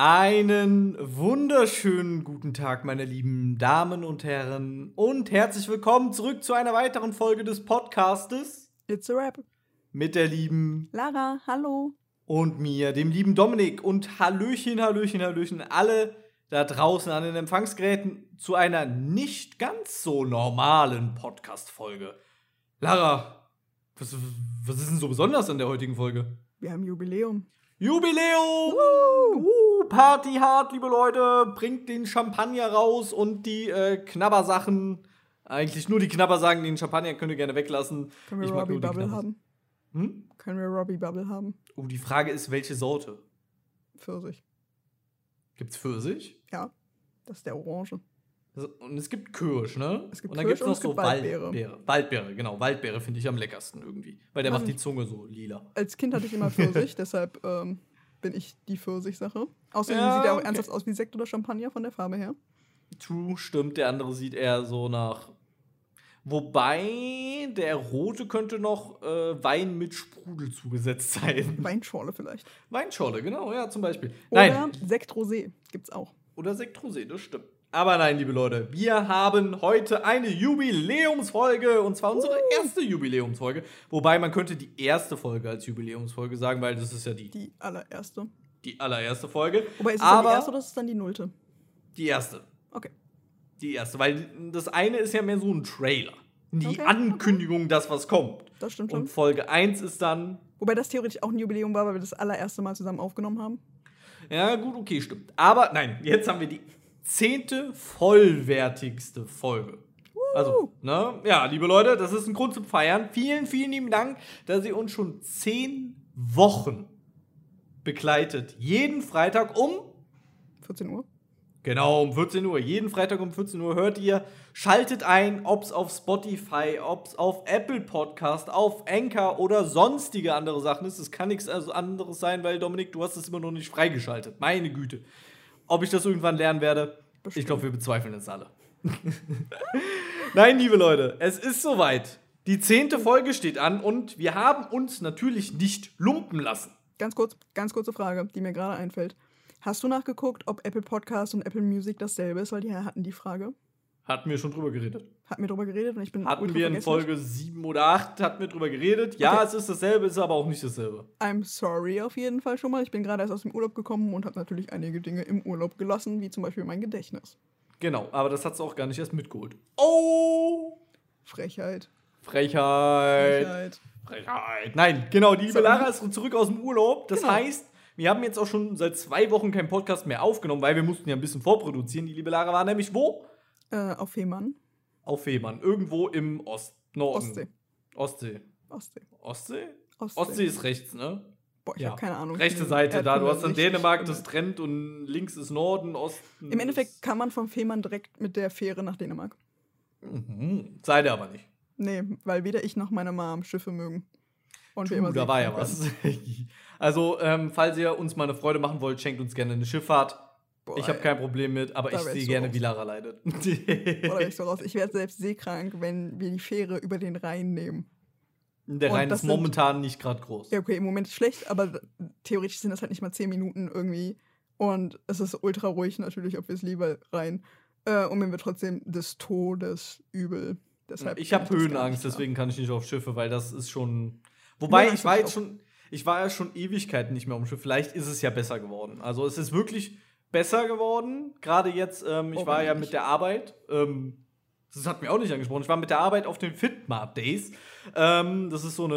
Einen wunderschönen guten Tag, meine lieben Damen und Herren, und herzlich willkommen zurück zu einer weiteren Folge des Podcastes It's a Rap. mit der lieben Lara, hallo. und mir, dem lieben Dominik. Und Hallöchen, Hallöchen, Hallöchen, alle da draußen an den Empfangsgeräten zu einer nicht ganz so normalen Podcast-Folge. Lara, was, was ist denn so besonders an der heutigen Folge? Wir haben Jubiläum. Jubiläum! Uh, Party hart, liebe Leute. Bringt den Champagner raus und die äh, Knabbersachen. Eigentlich nur die Knabbersachen, den Champagner könnt ihr gerne weglassen. Können wir Ich Robbie Bubble haben? Hm? Können wir Robbie Bubble haben? Oh, die Frage ist, welche Sorte? Pfirsich. Gibt's Pfirsich? Ja, das ist der Orange. Also, Und es gibt Kirsch, ne? Es gibt und dann Kirsch gibt's und noch es so gibt Waldbeere. Waldbeere. Waldbeere, genau. Waldbeere finde ich am leckersten irgendwie. Weil der Mann. macht die Zunge so lila. Als Kind hatte ich immer Pfirsich, deshalb ähm, bin ich die Pfirsich-Sache. Außerdem Ja, sieht er auch okay. ernsthaft aus wie Sekt oder Champagner von der Farbe her. True, stimmt. Der andere sieht eher so nach. Wobei der rote könnte noch äh, Wein mit Sprudel zugesetzt sein. Weinschorle vielleicht. Weinschorle, genau, ja, zum Beispiel. Oder Nein, Sekt Rosé gibt's auch. oder Sekt Rosé, das stimmt. Aber nein, liebe Leute, wir haben heute eine Jubiläumsfolge und zwar unsere erste Jubiläumsfolge. Wobei man könnte die erste Folge als Jubiläumsfolge sagen, weil das ist ja die, Die allererste. die allererste Folge. Wobei ist es dann Aber die erste oder ist es dann die nullte? die erste. Okay. Die erste, weil das eine ist ja mehr so ein Trailer. Die Okay, Ankündigung, dass was kommt. Das stimmt Und schon. Folge 1 ist dann. Wobei das theoretisch auch ein Jubiläum war, weil wir das allererste Mal zusammen aufgenommen haben. Ja, gut, okay, stimmt. Aber nein, jetzt haben wir die zehnte vollwertigste Folge. Also, ne? Ja, liebe Leute, das ist ein Grund zum Feiern. Vielen, vielen lieben Dank, dass ihr uns schon zehn Wochen begleitet. Jeden Freitag um 14 Uhr. Genau, um 14 Uhr. Jeden Freitag um 14 Uhr hört ihr. Schaltet ein, ob es auf Spotify, ob es auf Apple Podcast, auf Anchor oder sonstige andere Sachen ist. Es kann nichts also anderes sein, weil Dominik, du hast es immer noch nicht freigeschaltet. Meine Güte. Ob ich das irgendwann lernen werde, ich Bestimmt. glaube, wir bezweifeln es alle. Nein, liebe Leute, es ist soweit. Die zehnte Folge steht an und wir haben uns natürlich nicht lumpen lassen. Ganz kurz, ganz kurze Frage, die mir gerade einfällt. Hast du nachgeguckt, ob Apple Podcast und Apple Music dasselbe ist? Weil die hatten die Frage. Hatten wir schon drüber geredet. Hatten wir drüber geredet und ich bin Hatten wir in. Folge 7 oder 8, hatten wir drüber geredet. Ja, Okay. es ist dasselbe, ist aber auch nicht dasselbe. I'm sorry auf jeden Fall schon mal. Ich bin gerade erst aus dem Urlaub gekommen und habe natürlich einige Dinge im Urlaub gelassen, wie zum Beispiel mein Gedächtnis. Genau, aber das hat sie auch gar nicht erst mitgeholt. Oh! Frechheit. Frechheit. Frechheit. Frechheit. Nein, genau, die liebe. Lara ist zurück aus dem Urlaub. Das Genau. heißt, wir haben jetzt auch schon seit zwei Wochen keinen Podcast mehr aufgenommen, weil wir mussten ja ein bisschen vorproduzieren. Die liebe Lara war nämlich wo? Äh, auf Fehmarn. Auf Fehmarn. Irgendwo im Ost Norden. Ostsee. Ostsee. Ostsee. Ostsee? Ostsee. Ostsee ist rechts, ne? Boah, ich Ja. habe keine Ahnung. Rechte Seite da. Du hast dann Dänemark, das trennt und links ist Norden, Osten. Im Endeffekt kann man vom Fehmarn direkt mit der Fähre nach Dänemark. Mhm. Seid ihr aber nicht. Nee, weil weder ich noch meine Mom Schiffe mögen. Und immer da war ja was. also, ähm, falls ihr uns mal eine Freude machen wollt, schenkt uns gerne eine Schifffahrt. Boah, ich habe kein Problem mit, aber ich sehe gerne, raus. wie Lara leidet. Oder ich so raus. Ich werde selbst seekrank, wenn wir die Fähre über den Rhein nehmen. Der Rhein ist sind- momentan nicht gerade groß. Ja, okay, im Moment ist schlecht, aber theoretisch sind das halt nicht mal 10 Minuten irgendwie. Und es ist ultra ruhig natürlich, ob wir es lieber rein. Äh, und mir wird trotzdem des Todes übel. Deshalb ich habe Höhenangst, deswegen kann ich nicht auf Schiffe, weil das ist schon. Wobei, Ja, ich war jetzt schon, ich war ja schon Ewigkeiten nicht mehr dem Schiff. Vielleicht ist es ja besser geworden. Also es ist wirklich besser geworden. Gerade jetzt, ähm, ich Oh, war ja mit der Arbeit. Ähm, das hat mir auch nicht angesprochen. Ich war mit der Arbeit auf den Fitmart Days. Ähm, das ist so eine,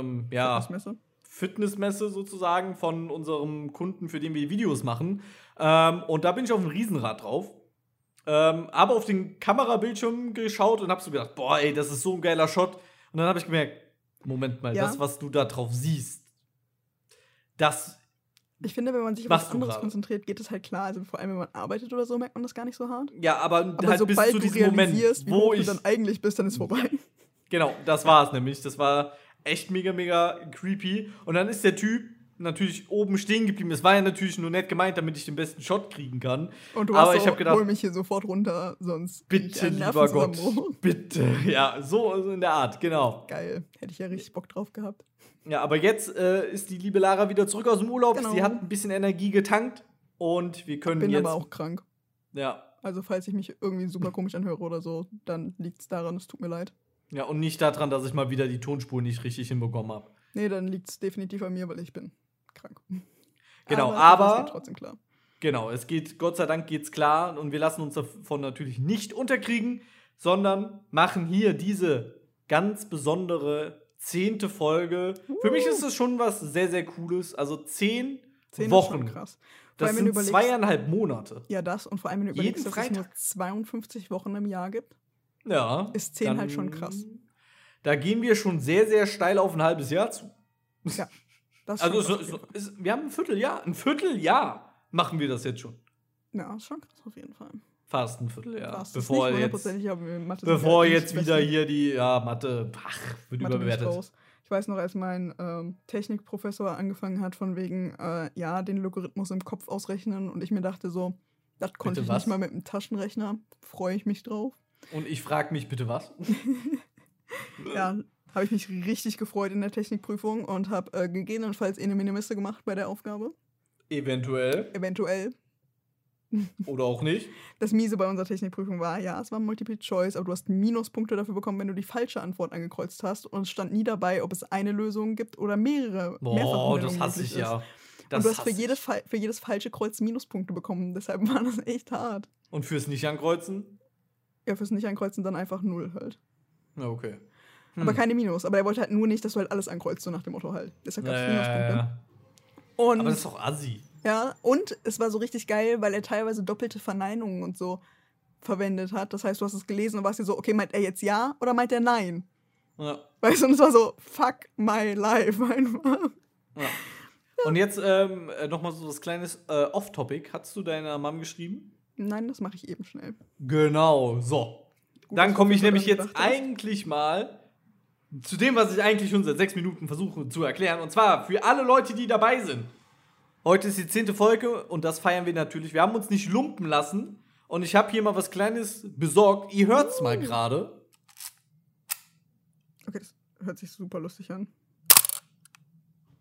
ähm, ja, Fitnessmesse. Fitnessmesse sozusagen von unserem Kunden, für den wir Videos machen. Ähm, und da bin ich auf dem Riesenrad drauf. Ähm, habe auf den Kamerabildschirm geschaut und habe so gedacht, boah, ey, das ist so ein geiler Shot. Und dann habe ich gemerkt, Moment mal, Ja. das, was du da drauf siehst, das, Ich finde, wenn man sich auf was anderes gerade. konzentriert, geht es halt klar. Also vor allem, wenn man arbeitet oder so, merkt man das gar nicht so hart. ja, aber, Aber halt bis sobald zu du diesem Moment, wo ich, du dann eigentlich bist, dann ist vorbei. genau, das war es nämlich. Das war echt mega, mega creepy. Und dann ist der Typ natürlich oben stehen geblieben. Das war ja natürlich nur nett gemeint, damit ich den besten Shot kriegen kann. Und du Aber hast ich gedacht- hol mich hier sofort runter, sonst Bitte, lieber Gott. Bitte. Ja, so so in der Art, genau. Geil, hätte ich ja richtig Bock drauf gehabt. Ja, aber jetzt äh, ist die liebe Lara wieder zurück aus dem Urlaub. Genau. Sie hat ein bisschen Energie getankt. Und wir können Bin jetzt. aber auch krank. Ja. Also falls ich mich irgendwie super komisch anhöre oder so, dann liegt es daran, es tut mir leid. Ja, und nicht daran, dass ich mal wieder die Tonspur nicht richtig hinbekommen habe. Nee, dann liegt es definitiv an mir, weil ich bin krank. Genau, das aber- geht trotzdem klar. Genau, es geht, Gott sei Dank geht's klar und wir lassen uns davon natürlich nicht unterkriegen, sondern machen hier diese ganz besondere zehnte Folge. Für mich ist es schon was sehr, sehr Cooles. Also zehn, Zehn Wochen. ist krass. Vor Das sind zweieinhalb Monate. Ja, das und vor allem, wenn du Jeden überlegst, dass es nur Freitag. 52 Wochen im Jahr gibt. Ja. Ist zehn halt schon krass. Da gehen wir schon sehr, sehr steil auf ein halbes Jahr zu. Ja. Das ist Also es, jeden es, wir haben ein Vierteljahr. Ein Vierteljahr machen wir das jetzt schon. Ja, ist schon krass auf jeden Fall. Fast ein Vierteljahr. Fast. Ist bevor nicht jetzt, bevor halt jetzt wieder hier die ja, Mathe, ach, wird Mathe überbewertet. Ich weiß noch, als mein ähm, Technikprofessor angefangen hat, von wegen, äh, ja, den Logarithmus im Kopf ausrechnen und ich mir dachte so, das konnte Bitte ich was? nicht mal mit einem Taschenrechner. Freue ich mich drauf. Und ich frage mich bitte was? Ja, habe ich mich richtig gefreut in der Technikprüfung und habe äh, gegebenenfalls eine Minimiste gemacht bei der Aufgabe. Eventuell Eventuell. Oder auch nicht. Das Miese bei unserer Technikprüfung war, ja, es war Multiple Choice, aber du hast Minuspunkte dafür bekommen, wenn du die falsche Antwort angekreuzt hast. Und es stand nie dabei, ob es eine Lösung gibt oder mehrere. Boah, das hasse ich ja. Das und du hast für, jede, für jedes falsche Kreuz Minuspunkte bekommen. Deshalb war das echt hart. Und fürs Nicht-Ankreuzen? Ja, fürs Nicht-Ankreuzen dann einfach null halt. Ja, okay. Aber Hm. keine Minus. Aber er wollte halt nur nicht, dass du halt alles ankreuzt, so nach dem Motto halt. Deshalb gab es Ja, Minuspunkte. ja, ja. Aber das ist doch assi. Ja, und es war so richtig geil, weil er teilweise doppelte Verneinungen und so verwendet hat. Das heißt, du hast es gelesen und warst dir so, okay, meint er jetzt ja oder meint er nein? Ja. Weißt du, und es war so, fuck my life einfach. Ja. Und jetzt ähm, äh, noch mal so was kleines äh, Off-Topic. Hast du deiner Mom geschrieben? Nein, das mache ich eben schnell. Genau, so. Gut, Dann komme ich nämlich jetzt eigentlich mal zu dem, was ich eigentlich schon seit sechs Minuten versuche zu erklären. Und zwar für alle Leute, die dabei sind. Heute ist die zehnte Folge und das feiern wir natürlich. Wir haben uns nicht lumpen lassen. Und ich habe hier mal was Kleines besorgt. Ihr hört's mal gerade. Okay, das hört sich super lustig an.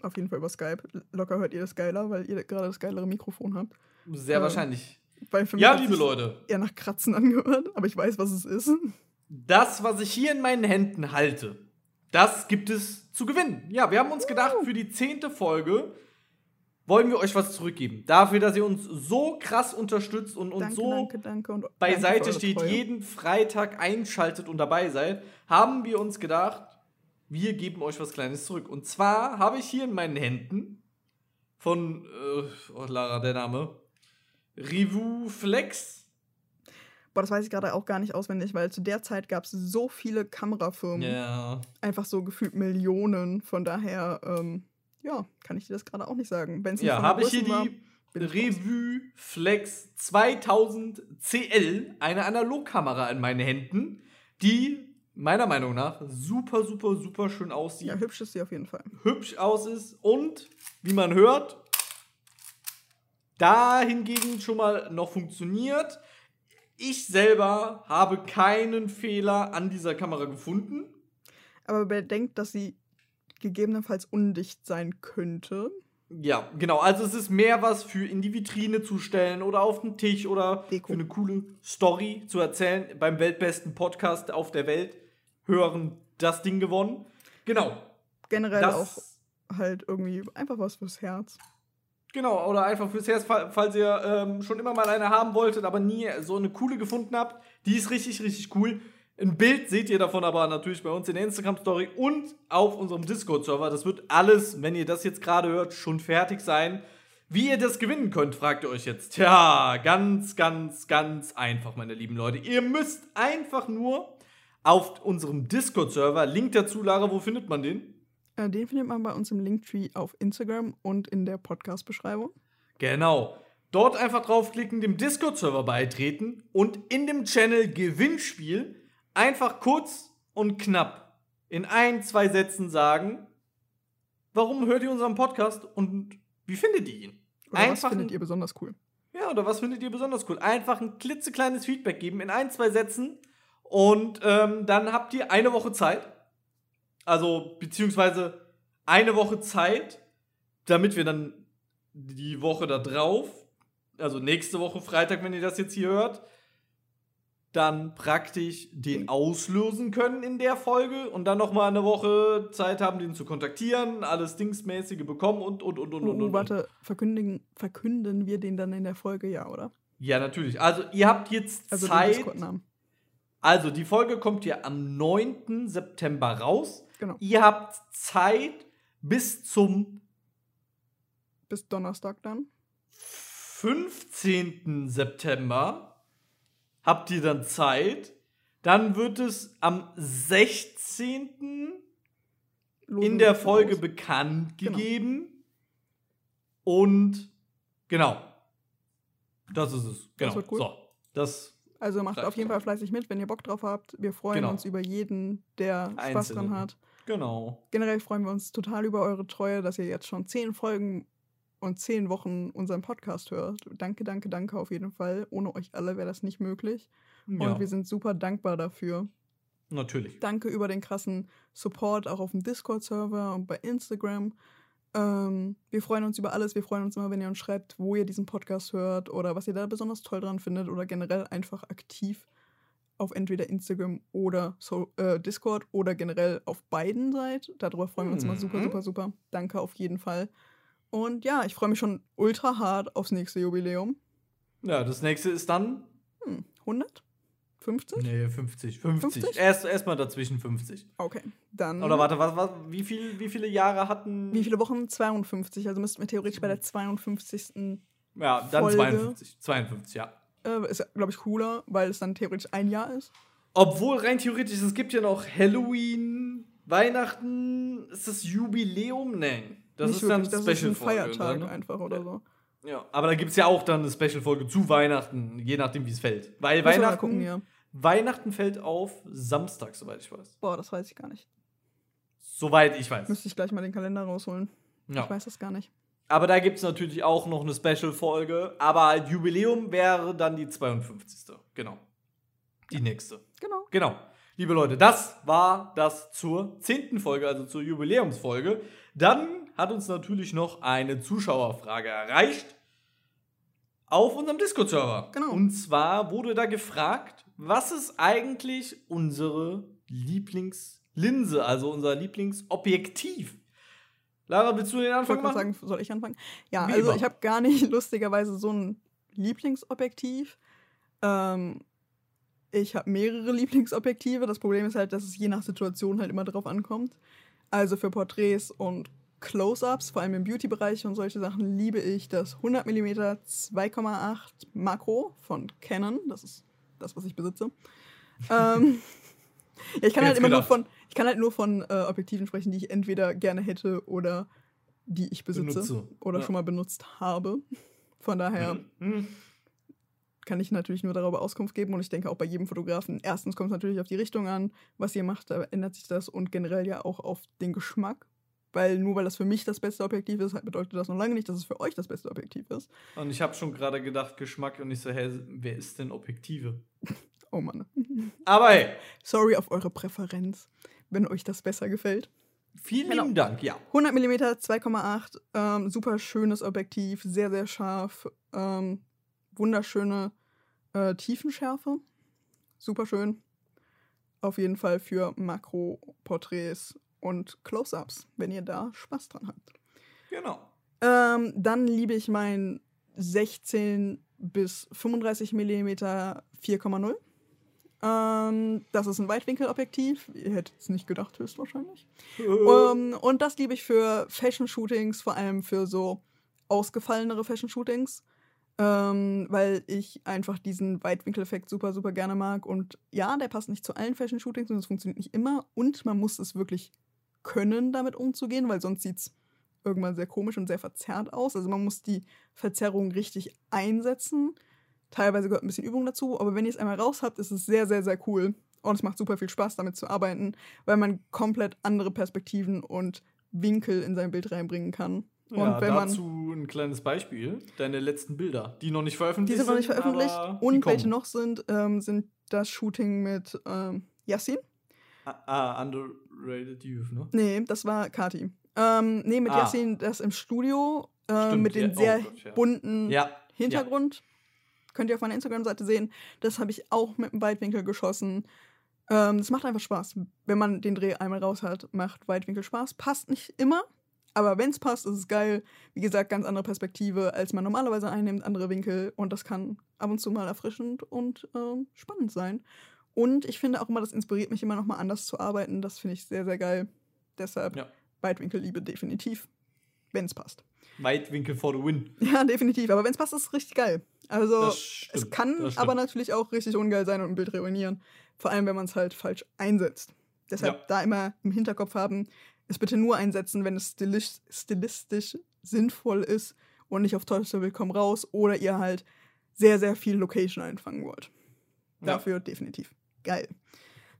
Auf jeden Fall über Skype. Locker hört ihr das geiler, weil ihr gerade das geilere Mikrofon habt. Sehr Ähm, wahrscheinlich. Ja, liebe Leute. Eher nach Kratzen angehört, aber ich weiß, was es ist. Das, was ich hier in meinen Händen halte, das gibt es zu gewinnen. Ja, wir haben uns gedacht, für die zehnte Folge wollen wir euch was zurückgeben. Dafür, dass ihr uns so krass unterstützt und uns danke, so danke, danke. Und beiseite steht, Treue. jeden Freitag einschaltet und dabei seid, haben wir uns gedacht, wir geben euch was Kleines zurück. Und zwar habe ich hier in meinen Händen von, äh, oh Lara, der Name, Revu Flex. Boah, das weiß ich gerade auch gar nicht auswendig, weil zu der Zeit gab es so viele Kamerafirmen. Ja. Einfach so gefühlt Millionen. Von daher, ähm, ja, kann ich dir das gerade auch nicht sagen. Wenn's Ja, habe ich hier war, die. Revue Flex 2000 CL, eine Analogkamera in meinen Händen, die meiner Meinung nach super, super, super schön aussieht, Ja, hübsch ist sie auf jeden Fall. hübsch aus ist und, wie man hört, da hingegen schon mal noch funktioniert. Ich selber habe keinen Fehler an dieser Kamera gefunden. Aber bedenkt, dass sie gegebenenfalls undicht sein könnte. Ja, genau. Also es ist mehr was für in die Vitrine zu stellen oder auf den Tisch oder Deko. für eine coole Story zu erzählen. Beim weltbesten Podcast auf der Welt hören das Ding gewonnen. Genau. Generell Das, auch halt irgendwie einfach was fürs Herz. Genau, oder einfach fürs Herz, fall- falls ihr ähm, schon immer mal eine haben wolltet, aber nie so eine coole gefunden habt. Die ist richtig, richtig cool. Ein Bild seht ihr davon aber natürlich bei uns in der Instagram-Story und auf unserem Discord-Server. Das wird alles, wenn ihr das jetzt gerade hört, schon fertig sein. Wie ihr das gewinnen könnt, fragt ihr euch jetzt. Tja, ganz, ganz, ganz einfach, meine lieben Leute. Ihr müsst einfach nur auf unserem Discord-Server, Link dazu, Lara, wo findet man den? Äh, den findet man bei uns im Linktree auf Instagram und in der Podcast-Beschreibung. Genau. Dort einfach draufklicken, dem Discord-Server beitreten und in dem Channel Gewinnspiel einfach kurz und knapp in ein, zwei Sätzen sagen, warum hört ihr unseren Podcast und wie findet ihr ihn? Oder was Einfach findet ein- ihr besonders cool? Ja, oder was findet ihr besonders cool? Einfach ein klitzekleines Feedback geben in ein, zwei Sätzen und ähm, dann habt ihr eine Woche Zeit. Also, beziehungsweise eine Woche Zeit, damit wir dann die Woche da drauf also nächste Woche Freitag, wenn ihr das jetzt hier hört, dann praktisch den auslösen können in der Folge und dann noch mal eine Woche Zeit haben, den zu kontaktieren, alles Dingsmäßige bekommen und und und und Oh, und. und. warte, verkündigen, verkünden wir den dann in der Folge, ja, oder? Ja, natürlich. Also ihr habt jetzt Also Zeit. Also die Folge kommt ja am 9. September raus. Genau. Ihr habt Zeit bis zum Bis Donnerstag dann. 15. September habt ihr dann Zeit. Dann wird es am 16. Losen in der das Folge aus. bekannt Genau. gegeben. Und genau. Das ist es. Genau. wird cool. So. Das Also macht auf jeden. Fall fleißig mit, wenn ihr Bock drauf habt. Wir freuen Genau. uns über jeden, der Spaß Einzelne. dran hat. genau. Generell freuen wir uns total über eure Treue, dass ihr jetzt schon zehn Folgen und zehn Wochen unseren Podcast hört. Danke, danke, danke auf jeden Fall. Ohne euch alle wäre das nicht möglich. Ja, Und wir sind super dankbar dafür. natürlich. Danke über den krassen Support auch auf dem Discord-Server und bei Instagram. Ähm, wir freuen uns über alles. Wir freuen uns immer, wenn ihr uns schreibt, wo ihr diesen Podcast hört oder was ihr da besonders toll dran findet oder generell einfach aktiv auf entweder Instagram oder so, äh, Discord oder generell auf beiden seid. Darüber freuen wir uns immer super, Mhm. super, super. Danke auf jeden Fall. Und ja, ich freue mich schon ultra hart aufs nächste Jubiläum. Ja, das nächste ist dann. Hm, 100? 50? Nee, 50. 50. 50? Erst erstmal dazwischen 50. Okay, dann. Oder warte, was, was, wie, viel, wie viele Jahre hatten. Wie viele Wochen? 52. Also müssten wir theoretisch bei der 52. Ja, dann Folge? 52. 52, ja. Äh, ist, glaube ich, cooler, weil es dann theoretisch ein Jahr ist. Obwohl rein theoretisch, es gibt ja noch Halloween, Weihnachten, ist das Jubiläum? Nein. Das Nicht ist dann wirklich, das ist ein Special-Folge. Feiertag ne? einfach oder so. Ja, aber da gibt es ja auch dann eine Special-Folge zu Weihnachten, je nachdem, wie es fällt. Weil mal Weihnachten, gucken, ja. Weihnachten fällt auf Samstag, soweit ich weiß. Boah, das weiß ich gar nicht. Soweit ich weiß. Müsste ich gleich mal den Kalender rausholen. Ja. Ich weiß das gar nicht. Aber da gibt es natürlich auch noch eine Special-Folge. Aber halt Jubiläum wäre dann die 52. Genau. Die nächste. Genau. Genau. Liebe Leute, das war das zur 10. Folge, also zur Jubiläumsfolge. Dann hat uns natürlich noch eine Zuschauerfrage erreicht auf unserem Discord-Server. Genau. Und zwar wurde da gefragt, was ist eigentlich unsere Lieblingslinse, also unser Lieblingsobjektiv? Lara, willst du den Anfang machen? sagen, soll ich anfangen? Ja, Wie also immer. ich habe gar nicht lustigerweise so ein Lieblingsobjektiv. Ähm, ich habe mehrere Lieblingsobjektive. Das Problem ist halt, dass es je nach Situation halt immer drauf ankommt. Also für Porträts und Close-ups, vor allem im Beauty-Bereich und solche Sachen, liebe ich das 100 mm 2,8 Makro von Canon. Das ist das, was ich besitze. ähm, ja, ich kann halt immer nur von, ich kann halt nur von äh, Objektiven sprechen, die ich entweder gerne hätte oder die ich besitze Benutze. oder Ja. schon mal benutzt habe. Von daher Mhm. kann ich natürlich nur darüber Auskunft geben und ich denke auch bei jedem Fotografen. Erstens kommt es natürlich auf die Richtung an, was ihr macht, da ändert sich das und generell ja auch auf den Geschmack. Weil nur weil das für mich das beste Objektiv ist, bedeutet das noch lange nicht, dass es für euch das beste Objektiv ist. Und ich habe schon gerade gedacht, Geschmack und ich so, hä, wer ist denn Objektive? Oh Mann. Aber hey, Sorry auf eure Präferenz, wenn euch das besser gefällt. vielen Genau. lieben Dank, ja. 100 mm 2,8, ähm, super schönes Objektiv, sehr, sehr scharf, ähm, wunderschöne äh, Tiefenschärfe, super schön. Auf jeden Fall für Makroporträts und Close-Ups, wenn ihr da Spaß dran habt. Genau. Ähm, dann liebe ich mein 16 bis 35 mm 4,0. Ähm, das ist ein Weitwinkelobjektiv. Ihr hättet es nicht gedacht, höchstwahrscheinlich. Ähm, und das liebe ich für Fashion-Shootings, vor allem für so ausgefallenere Fashion-Shootings, ähm, weil ich einfach diesen Weitwinkeleffekt super, super gerne mag. Und ja, der passt nicht zu allen Fashion-Shootings und es funktioniert nicht immer. Und man muss es wirklich können, damit umzugehen, weil sonst sieht es irgendwann sehr komisch und sehr verzerrt aus. Also man muss die Verzerrung richtig einsetzen. Teilweise gehört ein bisschen Übung dazu, aber wenn ihr es einmal raus habt, ist es sehr, sehr, sehr cool. Und es macht super viel Spaß, damit zu arbeiten, weil man komplett andere Perspektiven und Winkel in sein Bild reinbringen kann. Und ja, wenn man. dazu ein kleines Beispiel. Deine letzten Bilder, die noch nicht veröffentlicht Die sind noch nicht veröffentlicht. Und welche noch sind, ähm, sind das Shooting mit ähm, Yassin. Ah, ah, Underrated Youth, ne? Nee, das war Kati. Ähm, nee, mit Ah. Yassin, das im Studio, äh, Stimmt, mit den ja. Oh sehr Gott, ja. bunten Ja, Hintergrund könnt ihr auf meiner Instagram-Seite sehen. Das habe ich auch mit einem Weitwinkel geschossen. Ähm, das macht einfach Spaß. Wenn man den Dreh einmal raus hat, macht Weitwinkel Spaß. Passt nicht immer, aber wenn es passt, ist es geil. Wie gesagt, ganz andere Perspektive, als man normalerweise einnimmt, andere Winkel. Und das kann ab und zu mal erfrischend und ähm, spannend sein. Und ich finde auch immer, das inspiriert mich immer noch mal anders zu arbeiten. Das finde ich sehr, sehr geil. Deshalb Ja. Weitwinkelliebe definitiv, wenn es passt. Weitwinkel for the win. Ja, definitiv. Aber wenn es passt, ist es richtig geil. Also stimmt, es kann aber natürlich auch richtig ungeil sein und ein Bild ruinieren. Vor allem, wenn man es halt falsch einsetzt. Deshalb Ja. da immer im Hinterkopf haben, es bitte nur einsetzen, wenn es stilistisch, stilistisch sinnvoll ist und nicht auf Teufel will komm raus oder ihr halt sehr, sehr viel Location einfangen wollt. Ja. Dafür definitiv. Geil.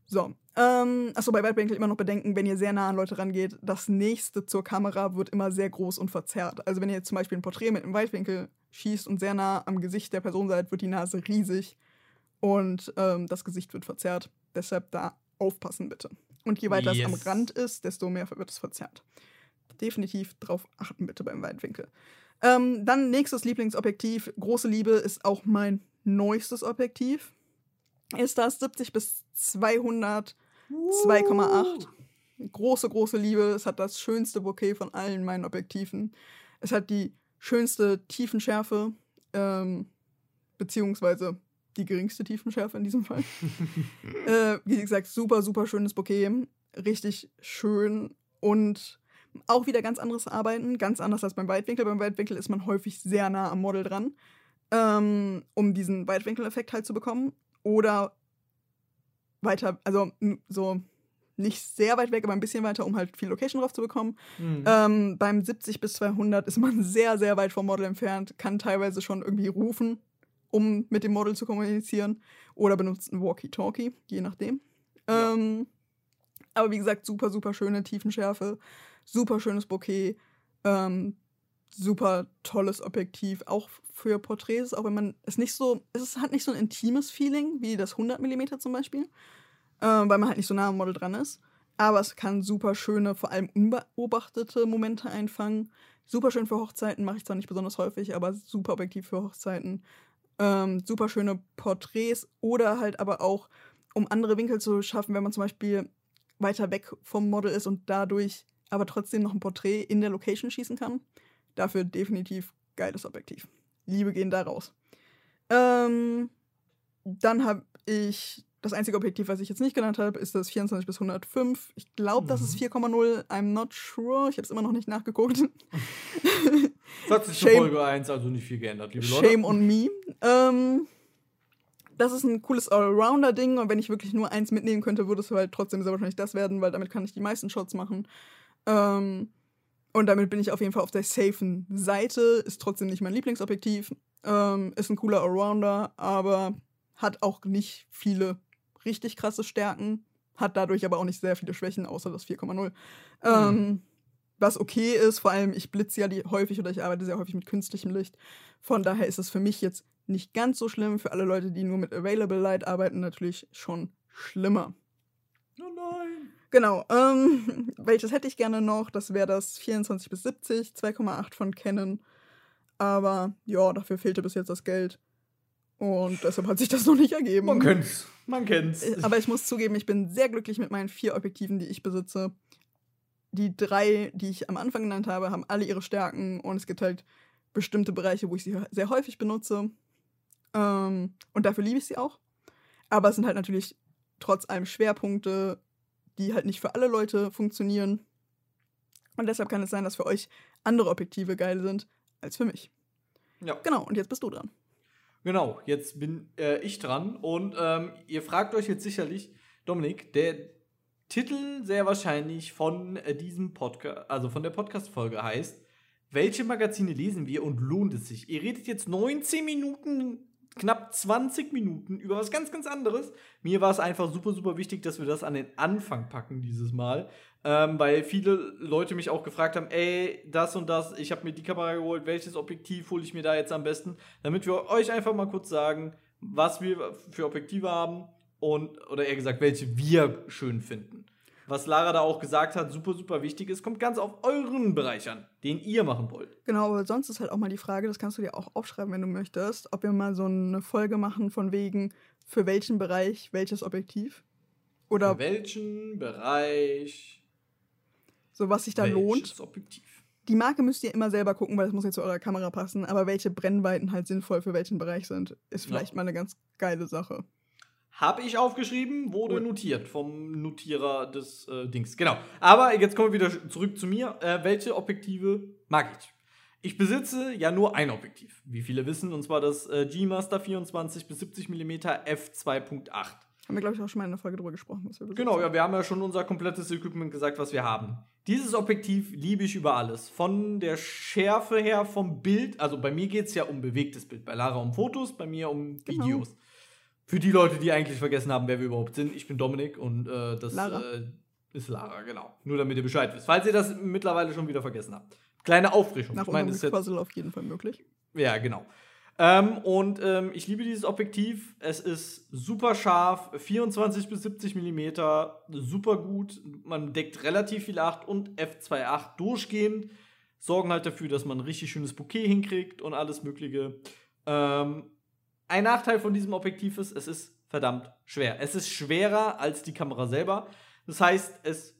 So. Ähm, achso, bei Weitwinkel immer noch bedenken, wenn ihr sehr nah an Leute rangeht, das nächste zur Kamera wird immer sehr groß und verzerrt. Also wenn ihr jetzt zum Beispiel ein Porträt mit einem Weitwinkel schießt und sehr nah am Gesicht der Person seid, wird die Nase riesig und ähm, das Gesicht wird verzerrt. Deshalb da aufpassen bitte. Und je weiter es am Yes. Rand ist, desto mehr wird es verzerrt. Definitiv drauf achten bitte beim Weitwinkel. Ähm, dann nächstes Lieblingsobjektiv. Große Liebe ist auch mein neuestes Objektiv. Ist das 70 bis 200 2,8. Große, große Liebe. Es hat das schönste Bouquet von allen meinen Objektiven. Es hat die schönste Tiefenschärfe, ähm, beziehungsweise die geringste Tiefenschärfe in diesem Fall. äh, wie gesagt, super, super schönes Bouquet. Richtig schön und auch wieder ganz anderes Arbeiten, ganz anders als beim Weitwinkel. Beim Weitwinkel ist man häufig sehr nah am Model dran, ähm, um diesen Weitwinkeleffekt halt zu bekommen. Oder weiter, also so nicht sehr weit weg, aber ein bisschen weiter, um halt viel Location drauf zu bekommen. Mhm. Ähm, beim 70 bis 200 ist man sehr, sehr weit vom Model entfernt, kann teilweise schon irgendwie rufen, um mit dem Model zu kommunizieren. Oder benutzt ein Walkie-Talkie, je nachdem. Ja. Ähm, aber wie gesagt, super, super schöne Tiefenschärfe, super schönes Bouquet, ähm, super tolles Objektiv, auch für Porträts, auch wenn man es nicht so, es hat nicht so ein intimes Feeling wie das 100 mm zum Beispiel, ähm, weil man halt nicht so nah am Model dran ist. Aber es kann super schöne, vor allem unbeobachtete Momente einfangen. Super schön für Hochzeiten, mache ich zwar nicht besonders häufig, aber super objektiv für Hochzeiten. Ähm, super schöne Porträts oder halt aber auch, um andere Winkel zu schaffen, wenn man zum Beispiel weiter weg vom Model ist und dadurch aber trotzdem noch ein Porträt in der Location schießen kann. Dafür definitiv geiles Objektiv. Liebe gehen da raus. Ähm, dann habe ich das einzige Objektiv, was ich jetzt nicht genannt habe, ist das 24 bis 105. Ich glaube, das ist 4,0. I'm not sure. Ich habe es immer noch nicht nachgeguckt. Das hat sich zu Shame. Folge 1 also nicht viel geändert, liebe Leute. Shame on me. Ähm, das ist ein cooles Allrounder-Ding und wenn ich wirklich nur eins mitnehmen könnte, würde es halt trotzdem sehr wahrscheinlich das werden, weil damit kann ich die meisten Shots machen. Ähm, und damit bin ich auf jeden Fall auf der safen Seite. Ist trotzdem nicht mein Lieblingsobjektiv. Ähm, ist ein cooler Allrounder, aber hat auch nicht viele richtig krasse Stärken. Hat dadurch aber auch nicht sehr viele Schwächen, außer das 4,0. Ähm, was okay ist, vor allem ich blitze ja die häufig oder ich arbeite sehr häufig mit künstlichem Licht. Von daher ist es für mich jetzt nicht ganz so schlimm. Für alle Leute, die nur mit Available Light arbeiten, natürlich schon schlimmer. Oh nein. Genau, ähm, welches hätte ich gerne noch? Das wäre das 24 bis 70, 2,8 von Canon. Aber ja, dafür fehlte bis jetzt das Geld. Und deshalb hat sich das noch nicht ergeben. Man kennt's. Man kennt's. Äh, Aber ich muss zugeben, ich bin sehr glücklich mit meinen vier Objektiven, die ich besitze. Die drei, die ich am Anfang genannt habe, haben alle ihre Stärken und es gibt halt bestimmte Bereiche, wo ich sie sehr häufig benutze. Ähm, und dafür liebe ich sie auch. Aber es sind halt natürlich trotz allem Schwerpunkte, die halt nicht für alle Leute funktionieren. Und deshalb kann es sein, dass für euch andere Objektive geil sind als für mich. Ja. Genau, und jetzt bist du dran. Genau, jetzt bin äh, ich dran und ähm, ihr fragt euch jetzt sicherlich, Dominik, der Titel sehr wahrscheinlich von äh, diesem Podcast, also von der Podcast-Folge heißt, welche Magazine lesen wir und lohnt es sich? Ihr redet jetzt 19 Minuten, knapp 20 Minuten über was ganz, ganz anderes. Mir war es einfach super, super wichtig, dass wir das an den Anfang packen dieses Mal, ähm, weil viele Leute mich auch gefragt haben, ey, das und das, ich habe mir die Kamera geholt, welches Objektiv hole ich mir da jetzt am besten, damit wir euch einfach mal kurz sagen, was wir für Objektive haben und, oder eher gesagt, welche wir schön finden. Was Lara da auch gesagt hat, super, super wichtig ist, kommt ganz auf euren Bereich an, den ihr machen wollt. Genau, aber sonst ist halt auch mal die Frage, das kannst du dir auch aufschreiben, wenn du möchtest, ob wir mal so eine Folge machen von wegen, für welchen Bereich welches Objektiv. Oder Für welchen Bereich so, was sich da lohnt. welches Objektiv? Die Marke müsst ihr immer selber gucken, weil das muss jetzt zu eurer Kamera passen. Aber welche Brennweiten halt sinnvoll für welchen Bereich sind, ist vielleicht Ja. mal eine ganz geile Sache. Habe ich aufgeschrieben, wurde Cool. notiert vom Notierer des äh, Dings. Genau. Aber jetzt kommen wir wieder zurück zu mir. Äh, welche Objektive mag ich? Ich besitze ja nur ein Objektiv, wie viele wissen, und zwar das äh, G-Master 24 bis 70 mm f2.8. Haben wir, glaube ich, auch schon mal in einer Folge drüber gesprochen. Was wir besitzen. Genau, ja, wir haben ja schon unser komplettes Equipment gesagt, was wir haben. Dieses Objektiv liebe ich über alles. Von der Schärfe her, vom Bild, also bei mir geht es ja um bewegtes Bild, bei Lara um Fotos, bei mir um Genau. Videos. Für die Leute, die eigentlich vergessen haben, wer wir überhaupt sind, ich bin Dominik und äh, das Lara. Äh, ist Lara, genau. Nur damit ihr Bescheid wisst. Falls ihr das mittlerweile schon wieder vergessen habt. Kleine Auffrischung. Nach ich meine, ist jetzt Puzzle auf jeden Fall möglich. ja, genau. Ähm, und ähm, ich liebe dieses Objektiv. Es ist super scharf, 24 bis 70 Millimeter, super gut. Man deckt relativ viel 8 und f2.8 durchgehend. Sorgen halt dafür, dass man ein richtig schönes Bouquet hinkriegt und alles Mögliche. Ähm, ein Nachteil von diesem Objektiv ist, es ist verdammt schwer. Es ist schwerer als die Kamera selber. Das heißt, es,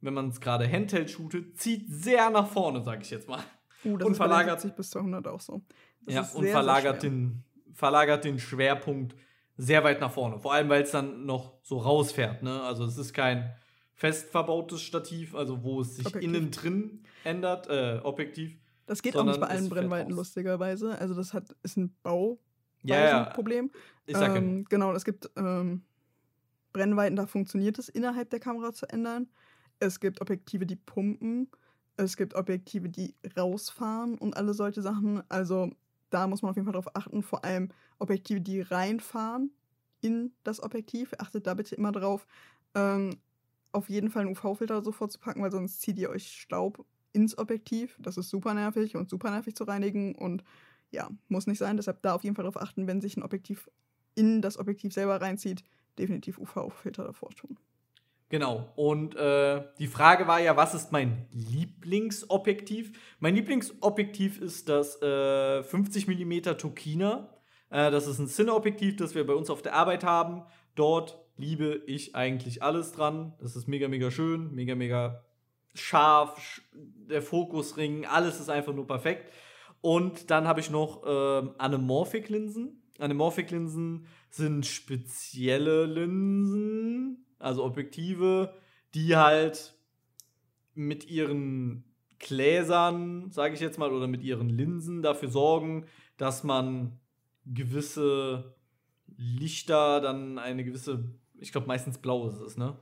wenn man es gerade Handheld shootet, zieht sehr nach vorne, sage ich jetzt mal. Uh, das Und verlagert- 70 bis 200 auch so. Das ja, und sehr, sehr verlagert, schwer. den, verlagert den Schwerpunkt sehr weit nach vorne. Vor allem, weil es dann noch so rausfährt. Ne? Also es ist kein fest verbautes Stativ, also wo es sich Objektiv. innen drin ändert, äh, Objektiv. Das geht auch nicht bei allen Brennweiten, raus. lustigerweise. Also, das hat, ist ein Bau. Ja, ja, Problem. ich sag ja. ähm, genau, es gibt ähm, Brennweiten, da funktioniert es innerhalb der Kamera zu ändern. Es gibt Objektive, die pumpen. Es gibt Objektive, die rausfahren und alle solche Sachen. Also da muss man auf jeden Fall drauf achten. Vor allem Objektive, die reinfahren in das Objektiv. Achtet da bitte immer drauf, ähm, auf jeden Fall einen UV-Filter sofort zu packen, weil sonst zieht ihr euch Staub ins Objektiv. Das ist super nervig und super nervig zu reinigen und ja, muss nicht sein. Deshalb da auf jeden Fall darauf achten, wenn sich ein Objektiv in das Objektiv selber reinzieht, definitiv UV-Filter davor tun. Genau. Und äh, die Frage war ja, was ist mein Lieblingsobjektiv? Mein Lieblingsobjektiv ist das äh, 50 mm Tokina. Äh, das ist ein Cine-Objektiv, das wir bei uns auf der Arbeit haben. Dort liebe ich eigentlich alles dran. Das ist mega, mega schön, mega, mega scharf. sch- Der Fokusring, alles ist einfach nur perfekt. Und dann habe ich noch ähm, Anamorphic-Linsen. Anamorphic-Linsen sind spezielle Linsen, also Objektive, die halt mit ihren Gläsern, sage ich jetzt mal, oder mit ihren Linsen dafür sorgen, dass man gewisse Lichter, dann eine gewisse, ich glaube meistens blau ist es, ne?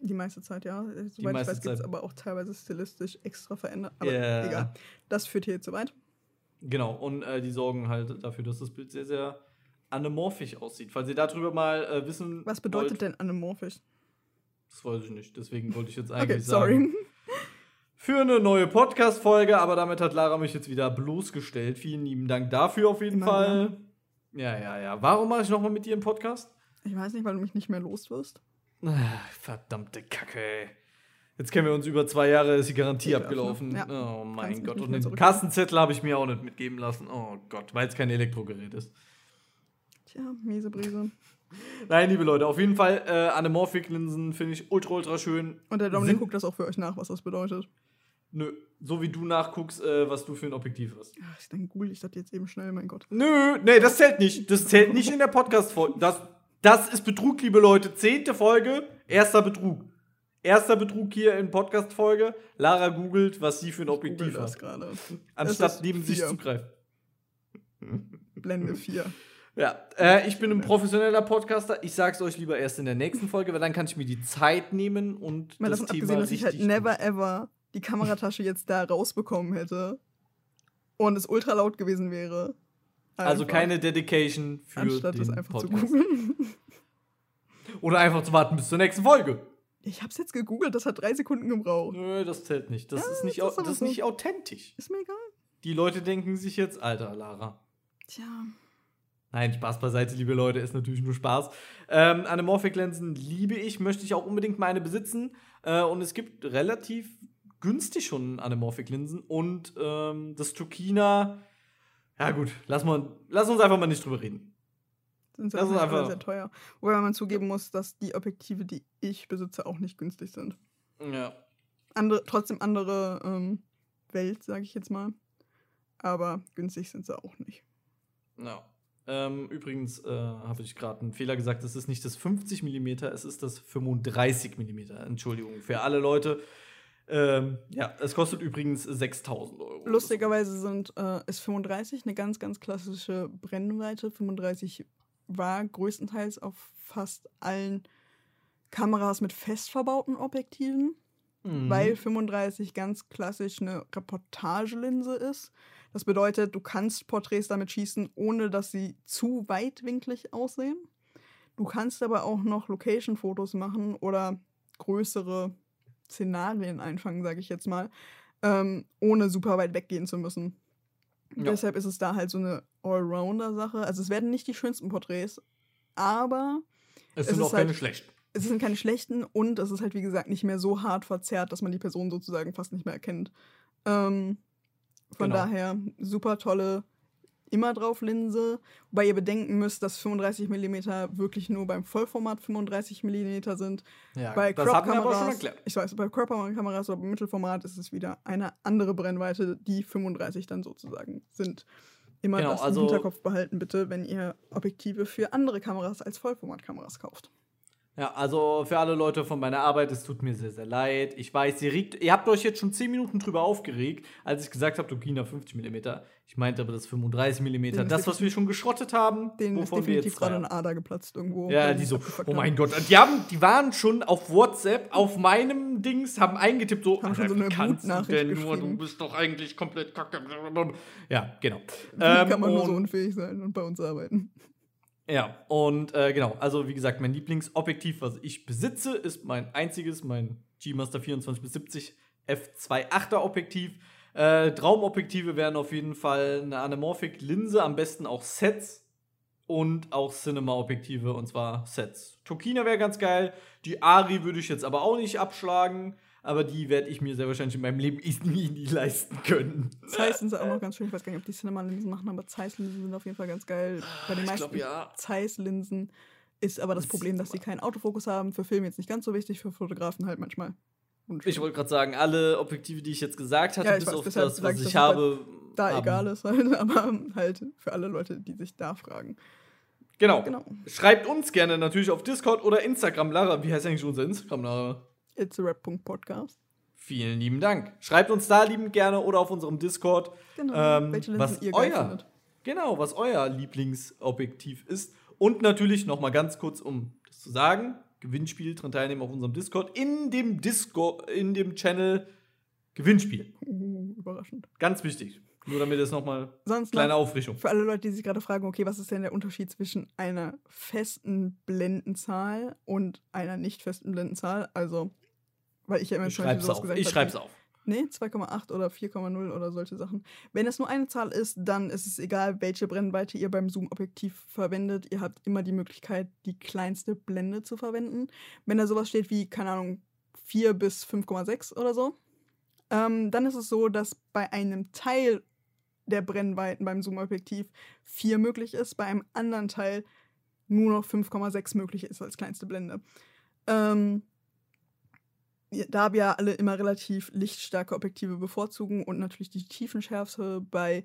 Die meiste Zeit, ja. Soweit ich weiß, gibt es aber auch teilweise stilistisch extra verändert. Aber Ja. egal. Das führt hier zu weit. Genau, und äh, die sorgen halt dafür, dass das Bild sehr, sehr anamorphisch aussieht. Falls ihr darüber mal äh, wissen Was bedeutet wollt, denn anamorphisch? Das weiß ich nicht, deswegen wollte ich jetzt Okay, eigentlich sorry. sagen. Für eine neue Podcast-Folge, aber damit hat Lara mich jetzt wieder bloßgestellt. Vielen lieben Dank dafür auf jeden Immer Fall. Ja, ja, ja. Warum mache ich nochmal mit dir einen Podcast? Ich weiß nicht, weil du mich nicht mehr los wirst. Ah, verdammte Kacke, ey. Jetzt kennen wir uns über zwei Jahre, ist die Garantie Ekelhaft, abgelaufen. Ja. Oh Kannst mein mich Gott. Und den. Kassenzettel habe ich mir auch nicht mitgeben lassen. Oh Gott, weil es kein Elektrogerät ist. Tja, miese Brise. Nein, liebe Leute, auf jeden Fall äh, Anamorphic-Linsen finde ich ultra, ultra schön. Und der Dominik Sind- guckt das auch für euch nach, was das bedeutet. Nö, so wie du nachguckst, äh, was du für ein Objektiv hast. Ach, dann google ich das jetzt eben schnell, mein Gott. Nö, nee, das zählt nicht. Das zählt nicht in der Podcast-Folge. Das, das ist Betrug, liebe Leute. Zehnte Folge, erster Betrug. Erster Betrug hier in Podcast-Folge. Lara googelt, was sie für ein Objektiv hat. gerade. Anstatt neben sich vier. zu greifen. Blende 4. Ja, äh, ich bin ein professioneller Podcaster. Ich sag's euch lieber erst in der nächsten Folge, weil dann kann ich mir die Zeit nehmen und Mal das davon Thema abgesehen, dass ich halt never ever die Kameratasche jetzt da rausbekommen hätte und es ultra laut gewesen wäre. Also Einfach. keine Dedication für Anstatt den es einfach zu Podcast. googeln. Oder einfach zu warten bis zur nächsten Folge. Ich hab's jetzt gegoogelt, das hat drei Sekunden gebraucht. Nö, das zählt nicht. Das Ja, ist nicht, das das ist so. nicht authentisch. Ist mir egal. Die Leute denken sich jetzt, Alter, Lara. Tja. Nein, Spaß beiseite, liebe Leute, ist natürlich nur Spaß. Ähm, Anamorphic-Linsen liebe ich, möchte ich auch unbedingt meine besitzen. Äh, und es gibt relativ günstig schon Anamorphic-Linsen. Und ähm, das Tukina, ja gut, lass, mal, lass uns einfach mal nicht drüber reden. Sind Das ist einfach einfach- sehr teuer. Wobei man zugeben muss, dass die Objektive, die ich besitze, auch nicht günstig sind. Ja. Andere, trotzdem andere ähm, Welt, sage ich jetzt mal. Aber günstig sind sie auch nicht. ja. Ähm, übrigens äh, habe ich gerade einen Fehler gesagt, es ist nicht das 50 mm, es ist das 35 mm. Entschuldigung für alle Leute. Ähm, ja, es kostet übrigens 6000 Euro. Lustigerweise sind, äh, ist 35 eine ganz, ganz klassische Brennweite. 35 war größtenteils auf fast allen Kameras mit fest verbauten Objektiven, Mhm. weil 35 ganz klassisch eine Reportagelinse ist. Das bedeutet, du kannst Porträts damit schießen, ohne dass sie zu weitwinklig aussehen. Du kannst aber auch noch Location-Fotos machen oder größere Szenarien einfangen, sage ich jetzt mal, ähm, ohne super weit weggehen zu müssen. Ja. Deshalb ist es da halt so eine Allrounder-Sache. Also es werden nicht die schönsten Porträts, aber es es sind ist auch keine halt- schlechten. es sind keine schlechten und es ist halt, wie gesagt, nicht mehr so hart verzerrt, dass man die Person sozusagen fast nicht mehr erkennt. Ähm, von Genau. daher super tolle immer drauf Linse, wobei ihr bedenken müsst, dass 35 mm wirklich nur beim Vollformat 35 mm sind. Ja, bei Crop-Kameras, erklärt. ich weiß, bei Crop-Kameras oder beim Mittelformat ist es wieder eine andere Brennweite, die 35 dann sozusagen sind. Immer Genau, das also- im Hinterkopf behalten, bitte, wenn ihr Objektive für andere Kameras als Vollformatkameras kauft. Ja, also für alle Leute von meiner Arbeit, es tut mir sehr, sehr leid. Ich weiß, ihr, regt, ihr habt euch jetzt schon 10 Minuten drüber aufgeregt, als ich gesagt habe, Tukina 50 mm. Ich meinte aber das 35 mm. Ist Das, was wir schon geschrottet haben, Den ist wovon wir definitiv jetzt gerade eine. Ader geplatzt irgendwo. Ja, die so, oh mein. Gott. Die, haben, die waren schon auf WhatsApp, auf meinem Dings, haben eingetippt, so, Haben schon so eine kannst du denn nur, du bist doch eigentlich komplett kacke. Ja, genau. Wie kann man nur so unfähig sein und bei uns arbeiten? Ja, und äh, genau, also wie gesagt, mein Lieblingsobjektiv, was ich besitze, ist mein einziges, mein G-Master 24 bis 70 f2.8er Objektiv. Äh, Traumobjektive wären auf jeden Fall eine Anamorphic-Linse, am besten auch Sets und auch Cinema-Objektive, und zwar Sets. Tokina wäre ganz geil, die Ari würde ich jetzt aber auch nicht abschlagen, aber die werde ich mir sehr wahrscheinlich in meinem Leben nie, nie leisten können. Zeiss sind auch noch ganz schön. Ich weiß gar nicht, ob die Cinema-Linsen machen, aber Zeiss-Linsen sind auf jeden Fall ganz geil. Bei den meisten glaub, ja. Zeiss-Linsen ist aber das Das Problem, dass sie keinen Autofokus haben. Für Filme jetzt nicht ganz so wichtig, für Fotografen halt manchmal. unschön. Ich wollte gerade sagen, alle Objektive, die ich jetzt gesagt hatte, Ja, ich bis weiß, auf das, was ich, ich halt habe. da haben. egal ist halt, aber halt für alle Leute, die sich da fragen. Genau. Genau. Schreibt uns gerne natürlich auf Discord oder Instagram. Lara, wie heißt eigentlich unser Instagram, Lara? It's a Rap.podcast. Vielen lieben Dank. Schreibt uns da liebend gerne oder auf unserem Discord. Genau. Ähm, was euer- findet. Genau, was euer Lieblingsobjektiv ist. Und natürlich noch mal ganz kurz, um das zu sagen, Gewinnspiel dran teilnehmen auf unserem Discord. In dem Discord, in dem Channel Gewinnspiel. Uh, überraschend. Ganz wichtig. Nur damit es noch mal Sonst kleine noch Auffrischung. für alle Leute, die sich gerade fragen, okay, was ist denn der Unterschied zwischen einer festen Blendenzahl und einer nicht festen Blendenzahl? Also, weil ich ja immer schreib's sowas auf. gesagt Ich schreib's auf. Nee, 2,8 oder 4,0 oder solche Sachen. Wenn es nur eine Zahl ist, dann ist es egal, welche Brennweite ihr beim Zoom-Objektiv verwendet. Ihr habt immer die Möglichkeit, die kleinste Blende zu verwenden. Wenn da sowas steht wie, keine Ahnung, 4 bis 5,6 oder so, ähm, dann ist es so, dass bei einem Teil der Brennweiten beim Zoom-Objektiv 4 möglich ist, bei einem anderen Teil nur noch 5,6 möglich ist als kleinste Blende. Ähm, da wir ja alle immer relativ lichtstarke Objektive bevorzugen und natürlich die Tiefenschärfe bei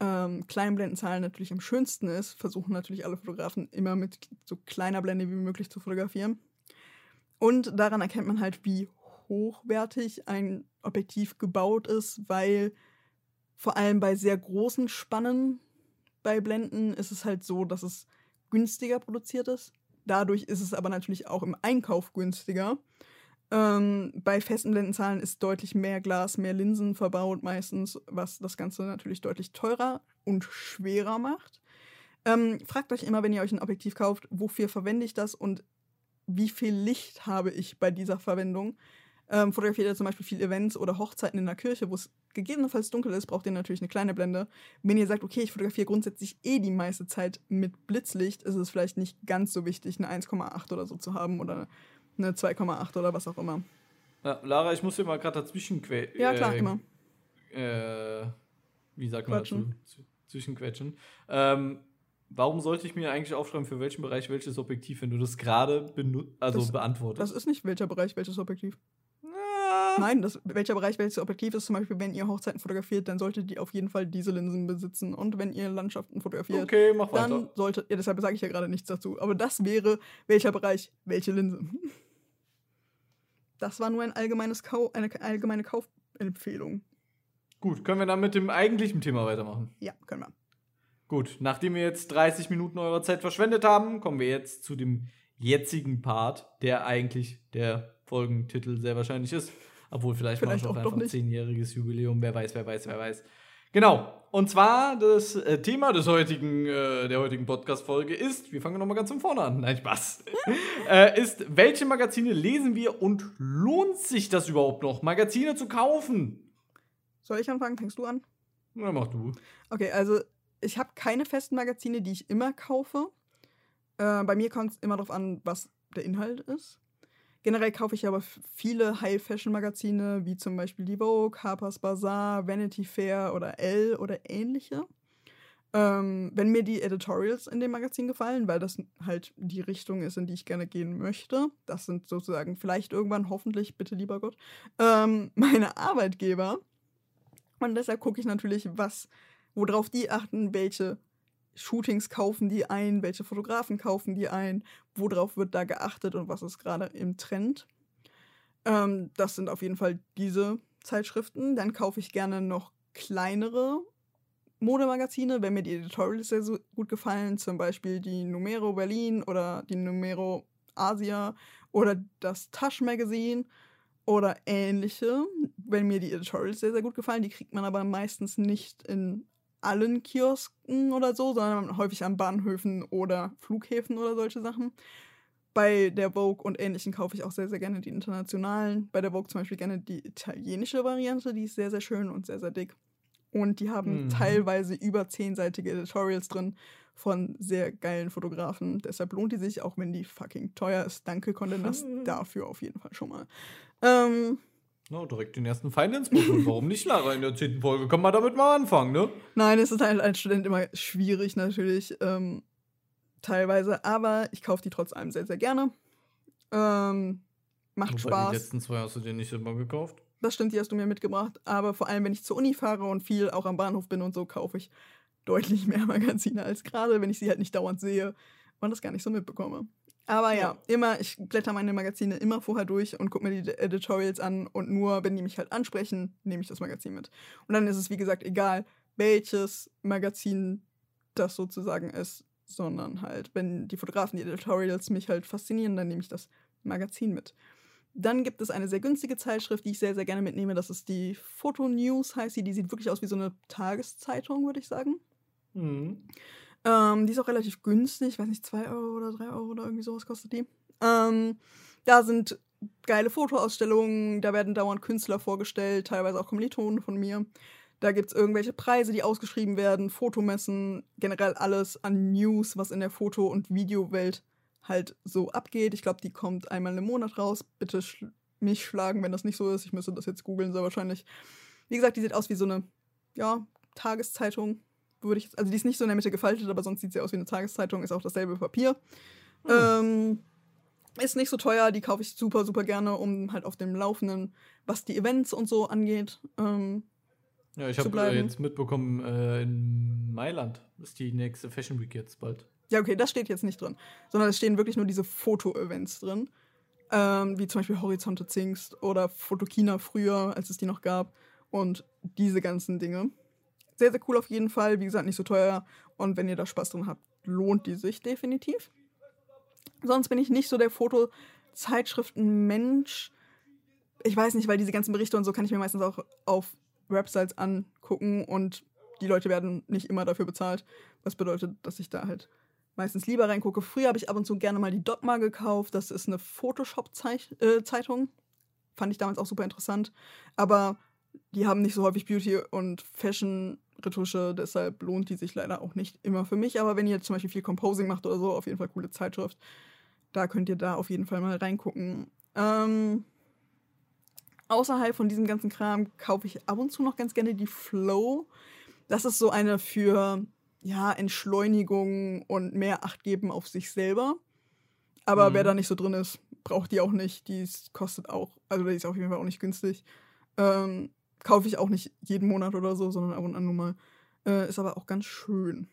ähm, kleinen Blendenzahlen natürlich am schönsten ist, versuchen natürlich alle Fotografen immer mit so kleiner Blende wie möglich zu fotografieren. Und daran erkennt man halt, wie hochwertig ein Objektiv gebaut ist, weil vor allem bei sehr großen Spannen bei Blenden ist es halt so, dass es günstiger produziert ist. Dadurch ist es aber natürlich auch im Einkauf günstiger. Ähm, bei festen Blendenzahlen ist deutlich mehr Glas, mehr Linsen verbaut meistens, was das Ganze natürlich deutlich teurer und schwerer macht. Ähm, fragt euch immer, wenn ihr euch ein Objektiv kauft, wofür verwende ich das und wie viel Licht habe ich bei dieser Verwendung. Ähm, fotografiert ihr zum Beispiel viel Events oder Hochzeiten in der Kirche, wo es gegebenenfalls dunkel ist, braucht ihr natürlich eine kleine Blende. Wenn ihr sagt, okay, ich fotografiere grundsätzlich eh die meiste Zeit mit Blitzlicht, ist es vielleicht nicht ganz so wichtig, eine 1,8 oder so zu haben oder eine 2,8 oder was auch immer. Ja, Lara, ich muss dir mal gerade dazwischen quetschen. Ja, klar, immer. Äh, wie sagt man Quatschen. dazu? Z- Zwischenquetschen. Ähm, warum sollte ich mir eigentlich aufschreiben, für welchen Bereich welches Objektiv, wenn du das gerade also Das- beantwortest? Das ist nicht welcher Bereich, welches Objektiv. Ah. Nein, das, welcher Bereich welches Objektiv ist, zum Beispiel, wenn ihr Hochzeiten fotografiert, dann solltet ihr auf jeden Fall diese Linsen besitzen. Und wenn ihr Landschaften fotografiert, Okay, mach dann solltet ihr, deshalb sage ich ja gerade nichts dazu, aber das wäre welcher Bereich, welche Linse. Das war nur ein allgemeines Kau eine allgemeine Kaufempfehlung. Gut, können wir dann mit dem eigentlichen Thema weitermachen? Ja, können wir. Gut, nachdem wir jetzt 30 Minuten eurer Zeit verschwendet haben, kommen wir jetzt zu dem jetzigen Part, der eigentlich der Folgentitel sehr wahrscheinlich ist. Obwohl, vielleicht, Vielleicht machen wir auch doch einfach ein zehnjähriges Jubiläum. Wer weiß, wer weiß, wer weiß. Genau. Und zwar das äh, Thema des heutigen, äh, der heutigen Podcast-Folge ist, wir fangen nochmal ganz von vorne an. Nein, Spaß. äh, ist, welche Magazine lesen wir und lohnt sich das überhaupt noch, Magazine zu kaufen? Soll ich anfangen? Fängst du an? Na, mach du. Okay, also ich habe keine festen Magazine, die ich immer kaufe. Äh, bei mir kommt es immer darauf an, was der Inhalt ist. Generell kaufe ich aber viele High-Fashion-Magazine, wie zum Beispiel die Vogue, Harper's Bazaar, Vanity Fair oder Elle oder ähnliche. Ähm, wenn mir die Editorials in dem Magazin gefallen, weil das halt die Richtung ist, in die ich gerne gehen möchte, das sind sozusagen vielleicht irgendwann, hoffentlich, bitte lieber Gott, ähm, meine Arbeitgeber. Und deshalb gucke ich natürlich, was worauf die achten, welche Shootings kaufen die ein, welche Fotografen kaufen die ein, worauf wird da geachtet und was ist gerade im Trend. Ähm, das sind auf jeden Fall diese Zeitschriften. Dann kaufe ich gerne noch kleinere Modemagazine, wenn mir die Editorials sehr gut gefallen, zum Beispiel die Numero Berlin oder die Numero Asia oder das Tasch Magazine oder ähnliche, wenn mir die Editorials sehr, sehr gut gefallen. Die kriegt man aber meistens nicht in allen Kiosken oder so, sondern häufig an Bahnhöfen oder Flughäfen oder solche Sachen. Bei der Vogue und ähnlichen kaufe ich auch sehr, sehr gerne die internationalen. Bei der Vogue zum Beispiel gerne die italienische Variante, die ist sehr, sehr schön und sehr, sehr dick. Und die haben Mhm. teilweise über zehnseitige Editorials drin von sehr geilen Fotografen. Deshalb lohnt die sich, auch wenn die fucking teuer ist. Danke, Condé Nast, dafür auf jeden Fall schon mal. Ähm, No, direkt den ersten Feind ins. Und warum nicht, Lara? In der zehnten Folge kann man damit mal anfangen, ne? Nein, es ist halt als Student immer schwierig natürlich, ähm, teilweise, aber ich kaufe die trotz allem sehr, sehr gerne. Ähm, macht Wobei, Die Spaß. letzten zwei hast du dir nicht immer gekauft. Das stimmt, die hast du mir mitgebracht. Aber vor allem, wenn ich zur Uni fahre und viel auch am Bahnhof bin und so, kaufe ich deutlich mehr Magazine als gerade, wenn ich sie halt nicht dauernd sehe und das gar nicht so mitbekomme. Aber ja, Ja. immer, ich blätter meine Magazine immer vorher durch und gucke mir die Editorials an und nur, wenn die mich halt ansprechen, nehme ich das Magazin mit. Und dann ist es, wie gesagt, egal, welches Magazin das sozusagen ist, sondern halt, wenn die Fotografen, die Editorials mich halt faszinieren, dann nehme ich das Magazin mit. Dann gibt es eine sehr günstige Zeitschrift, die ich sehr, sehr gerne mitnehme. Das ist die Photo News, heißt sie. Die sieht wirklich aus wie so eine Tageszeitung, würde ich sagen. Mhm. Ähm, die ist auch relativ günstig. Ich weiß nicht, 2 Euro oder 3 Euro oder irgendwie sowas kostet die. Ähm, da sind geile Fotoausstellungen, da werden dauernd Künstler vorgestellt, teilweise auch Kommilitonen von mir. Da gibt es irgendwelche Preise, die ausgeschrieben werden, Fotomessen, generell alles an News, was in der Foto- und Videowelt halt so abgeht. Ich glaube, die kommt einmal im Monat raus. Bitte schl mich schlagen, wenn das nicht so ist. Ich müsste das jetzt googeln, sehr wahrscheinlich. Wie gesagt, die sieht aus wie so eine, ja, Tageszeitung, würde ich, also die ist nicht so in der Mitte gefaltet, aber sonst sieht sie aus wie eine Tageszeitung, ist auch dasselbe Papier. Ähm, ist nicht so teuer, die kaufe ich super, super gerne, um halt auf dem Laufenden, was die Events und so angeht. Ähm, Ja, ich habe äh, jetzt mitbekommen, äh, in Mailand ist die nächste Fashion Week jetzt bald. ja, okay, das steht jetzt nicht drin, sondern es stehen wirklich nur diese Foto-Events drin. Ähm, wie zum Beispiel Horizonte Zingst oder Fotokina früher, als es die noch gab. Und diese ganzen Dinge. Sehr, sehr cool auf jeden Fall. Wie gesagt, nicht so teuer. Und wenn ihr da Spaß drin habt, lohnt die sich definitiv. Sonst bin ich nicht so der Fotozeitschriftenmensch. Ich weiß nicht, weil diese ganzen Berichte und so kann ich mir meistens auch auf Websites angucken und die Leute werden nicht immer dafür bezahlt. Was bedeutet, dass ich da halt meistens lieber reingucke. Früher habe ich ab und zu gerne mal die Dogma gekauft. Das ist eine Photoshop-Zeitung. Fand ich damals auch super interessant. Aber die haben nicht so häufig Beauty- und Fashion-Retusche, deshalb lohnt die sich leider auch nicht immer für mich. Aber wenn ihr zum Beispiel viel Composing macht oder so, auf jeden Fall coole Zeitschrift. Da könnt ihr da auf jeden Fall mal reingucken. Ähm, außerhalb von diesem ganzen Kram kaufe ich ab und zu noch ganz gerne die Flow. Das ist so eine für ja, Entschleunigung und mehr Acht geben auf sich selber. Aber Mhm. wer da nicht so drin ist, braucht die auch nicht. Die kostet auch, also die ist auf jeden Fall auch nicht günstig. Ähm, kaufe ich auch nicht jeden Monat oder so, sondern ab und an nur mal. Äh, ist aber auch ganz schön.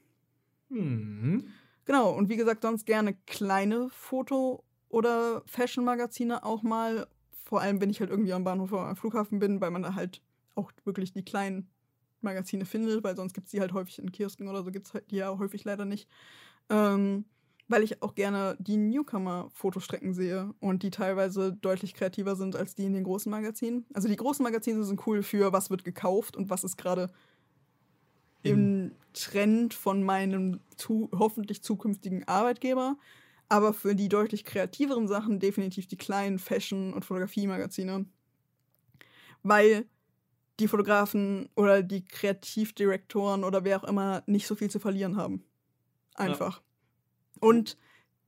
Mhm. Genau, und wie gesagt, sonst gerne kleine Foto- oder Fashion-Magazine auch mal. Vor allem, wenn ich halt irgendwie am Bahnhof oder am Flughafen bin, weil man da halt auch wirklich die kleinen Magazine findet, weil sonst gibt es die halt häufig in Kiosken oder so, gibt es halt die ja häufig leider nicht. Ähm, weil ich auch gerne die Newcomer-Fotostrecken sehe und die teilweise deutlich kreativer sind als die in den großen Magazinen. Also die großen Magazine sind cool für, was wird gekauft und was ist gerade im Trend von meinem zu, hoffentlich zukünftigen Arbeitgeber. Aber für die deutlich kreativeren Sachen definitiv die kleinen Fashion- und Fotografie-Magazine. Weil die Fotografen oder die Kreativdirektoren oder wer auch immer nicht so viel zu verlieren haben. Einfach. Und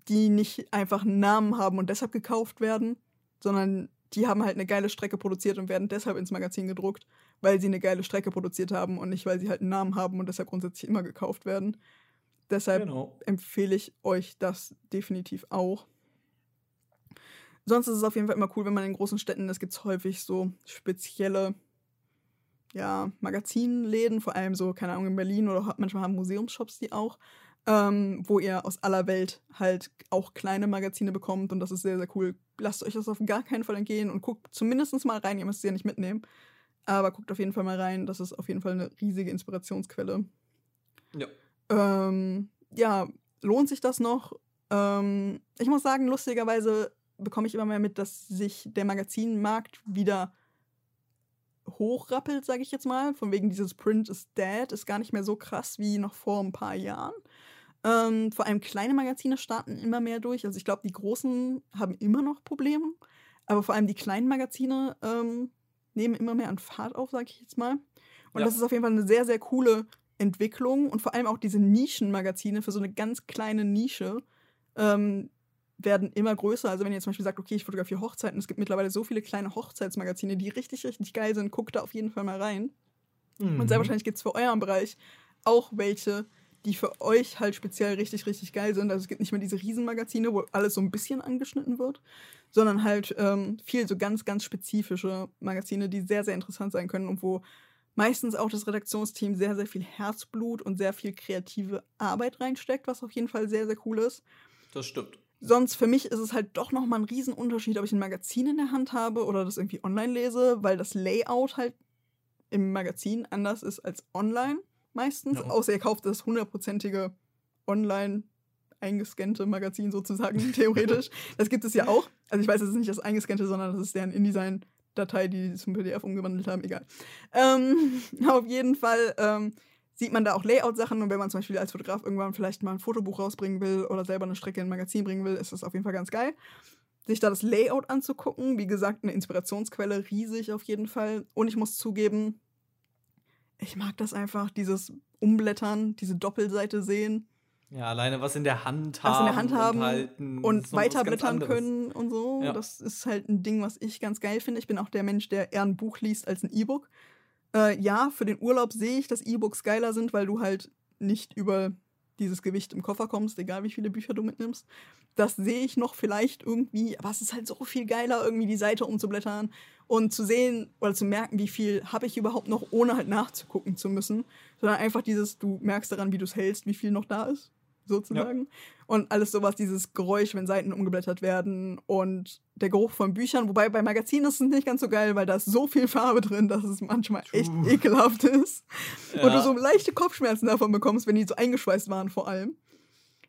die nicht einfach einen Namen haben und deshalb gekauft werden, sondern die haben halt eine geile Strecke produziert und werden deshalb ins Magazin gedruckt, weil sie eine geile Strecke produziert haben und nicht, weil sie halt einen Namen haben und deshalb grundsätzlich immer gekauft werden. Deshalb Genau. empfehle ich euch das definitiv auch. Sonst ist es auf jeden Fall immer cool, wenn man in großen Städten ist, gibt es häufig so spezielle ja, Magazinläden, vor allem so, keine Ahnung, in Berlin oder manchmal haben Museumsshops die auch, ähm, wo ihr aus aller Welt halt auch kleine Magazine bekommt und das ist sehr, sehr cool. Lasst euch das auf gar keinen Fall entgehen und guckt zumindest mal rein, ihr müsst es ja nicht mitnehmen, aber guckt auf jeden Fall mal rein, das ist auf jeden Fall eine riesige Inspirationsquelle. Ja. Ähm, ja, lohnt sich das noch? Ähm, ich muss sagen, lustigerweise bekomme ich immer mehr mit, dass sich der Magazinmarkt wieder hochrappelt, sage ich jetzt mal. Von wegen dieses Print is dead ist gar nicht mehr so krass wie noch vor ein paar Jahren. Ähm, vor allem kleine Magazine starten immer mehr durch. Also ich glaube, die großen haben immer noch Probleme, aber vor allem die kleinen Magazine ähm, nehmen immer mehr an Fahrt auf, sage ich jetzt mal. Und Ja. das ist auf jeden Fall eine sehr, sehr coole Entwicklung und vor allem auch diese Nischenmagazine für so eine ganz kleine Nische ähm, werden immer größer. Also wenn ihr zum Beispiel sagt, okay, ich fotografiere Hochzeiten, es gibt mittlerweile so viele kleine Hochzeitsmagazine, die richtig, richtig geil sind, guckt da auf jeden Fall mal rein. Mhm. Und sehr wahrscheinlich gibt es für euren Bereich auch welche, die für euch halt speziell richtig, richtig geil sind. Also es gibt nicht mehr diese Riesenmagazine, wo alles so ein bisschen angeschnitten wird, sondern halt ähm, viel so ganz, ganz spezifische Magazine, die sehr, sehr interessant sein können und wo meistens auch das Redaktionsteam sehr, sehr viel Herzblut und sehr viel kreative Arbeit reinsteckt, was auf jeden Fall sehr, sehr cool ist. Das stimmt. Sonst für mich ist es halt doch nochmal ein Riesenunterschied, ob ich ein Magazin in der Hand habe oder das irgendwie online lese, weil das Layout halt im Magazin anders ist als online meistens. Ja. Außer ihr kauft das hundertprozentige online eingescannte Magazin sozusagen, theoretisch. das gibt es ja auch. Also ich weiß, es ist nicht das eingescannte, sondern das ist deren InDesign-Datei, die sie zum PDF umgewandelt haben, egal. Ähm, auf jeden Fall ähm, sieht man da auch Layout-Sachen und wenn man zum Beispiel als Fotograf irgendwann vielleicht mal ein Fotobuch rausbringen will oder selber eine Strecke in ein Magazin bringen will, ist das auf jeden Fall ganz geil. Sich da das Layout anzugucken, wie gesagt, eine Inspirationsquelle, riesig auf jeden Fall. Und ich muss zugeben, ich mag das einfach, dieses Umblättern, diese Doppelseite sehen Ja, alleine was in der Hand Was haben. in der Hand haben und, halten, und was weiterblättern können und so. Ja. Das ist halt ein Ding, was ich ganz geil finde. Ich bin auch der Mensch, der eher ein Buch liest als ein E-Book. Äh, ja, für den Urlaub sehe ich, dass E-Books geiler sind, weil du halt nicht über dieses Gewicht im Koffer kommst, egal wie viele Bücher du mitnimmst. Das sehe ich noch vielleicht irgendwie, aber es ist halt so viel geiler, irgendwie die Seite umzublättern und zu sehen oder zu merken, wie viel habe ich überhaupt noch, ohne halt nachzugucken zu müssen. Sondern einfach dieses, du merkst daran, wie du es hältst, wie viel noch da ist, sozusagen. Und alles sowas, dieses Geräusch, wenn Seiten umgeblättert werden und der Geruch von Büchern. Wobei bei Magazinen ist es nicht ganz so geil, weil da ist so viel Farbe drin, dass es manchmal echt True. ekelhaft ist. Und du Ja. so leichte Kopfschmerzen davon bekommst, wenn die so eingeschweißt waren vor allem.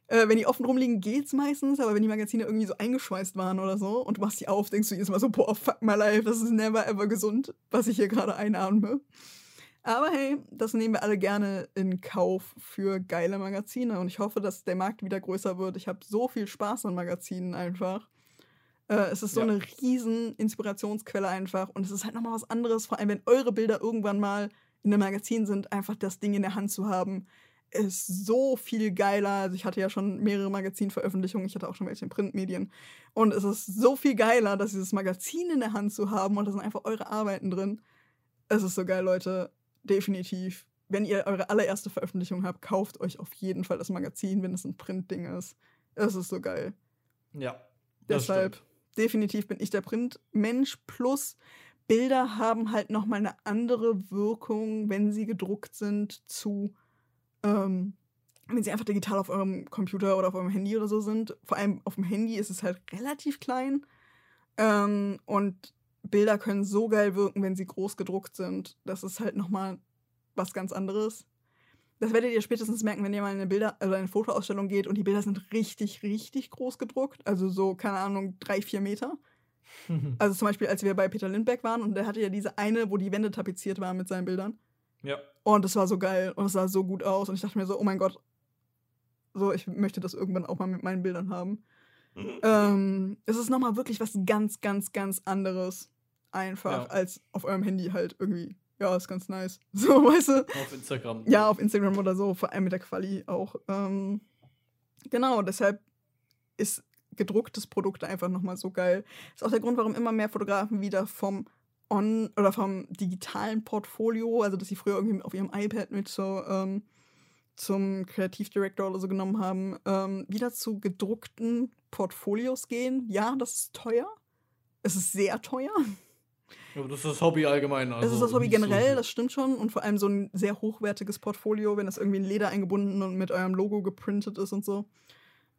Äh, wenn die offen rumliegen, geht's meistens, aber wenn die Magazine irgendwie so eingeschweißt waren oder so und du machst die auf, denkst du jedes Mal so, boah, fuck my life, das ist never ever gesund, was ich hier gerade einatme. Aber hey, das nehmen wir alle gerne in Kauf für geile Magazine und ich hoffe, dass der Markt wieder größer wird. Ich habe so viel Spaß an Magazinen einfach. Äh, es ist so Ja. eine riesen Inspirationsquelle einfach. Und es ist halt nochmal was anderes, vor allem wenn eure Bilder irgendwann mal in einem Magazin sind, einfach das Ding in der Hand zu haben, ist so viel geiler. Also ich hatte ja schon mehrere Magazinveröffentlichungen, ich hatte auch schon welche in Printmedien. Und es ist so viel geiler, dass dieses Magazin in der Hand zu haben und da sind einfach eure Arbeiten drin. Es ist so geil, Leute. Definitiv. Wenn ihr eure allererste Veröffentlichung habt, kauft euch auf jeden Fall das Magazin, wenn es ein Printding ist. Es ist so geil. Ja. das Deshalb, stimmt. definitiv bin ich der Printmensch. Plus, Bilder haben halt nochmal eine andere Wirkung, wenn sie gedruckt sind, zu, ähm, wenn sie einfach digital auf eurem Computer oder auf eurem Handy oder so sind. Vor allem auf dem Handy ist es halt relativ klein. Ähm, und Bilder können so geil wirken, wenn sie groß gedruckt sind. Das ist halt nochmal was ganz anderes. Das werdet ihr spätestens merken, wenn ihr mal in eine Bilder, also eine Fotoausstellung geht und die Bilder sind richtig, richtig groß gedruckt. Also so, keine Ahnung, drei, vier Meter. Also zum Beispiel, als wir bei Peter Lindbergh waren und der hatte ja diese eine, wo die Wände tapeziert waren mit seinen Bildern. ja. Und es war so geil und es sah so gut aus. Und ich dachte mir so, oh mein Gott, so, ich möchte das irgendwann auch mal mit meinen Bildern haben. Ähm, es ist nochmal wirklich was ganz, ganz, ganz anderes. Einfach Ja. als auf eurem Handy halt irgendwie. Ja, ist ganz nice. So, weißt du? Auf Instagram. Ja, auf Instagram oder so, vor allem mit der Quali auch. Ähm, genau, deshalb ist gedrucktes Produkt einfach nochmal so geil. Ist auch der Grund, warum immer mehr Fotografen wieder vom On- oder vom digitalen Portfolio, also dass sie früher irgendwie auf ihrem iPad mit so ähm, zum Kreativdirektor oder so genommen haben, ähm, wieder zu gedruckten Portfolios gehen. Ja, das ist teuer. Es ist sehr teuer. Aber das ist das Hobby allgemein. Also Es ist das Hobby so generell, viel. das stimmt schon. Und vor allem so ein sehr hochwertiges Portfolio, wenn das irgendwie in Leder eingebunden und mit eurem Logo geprintet ist und so.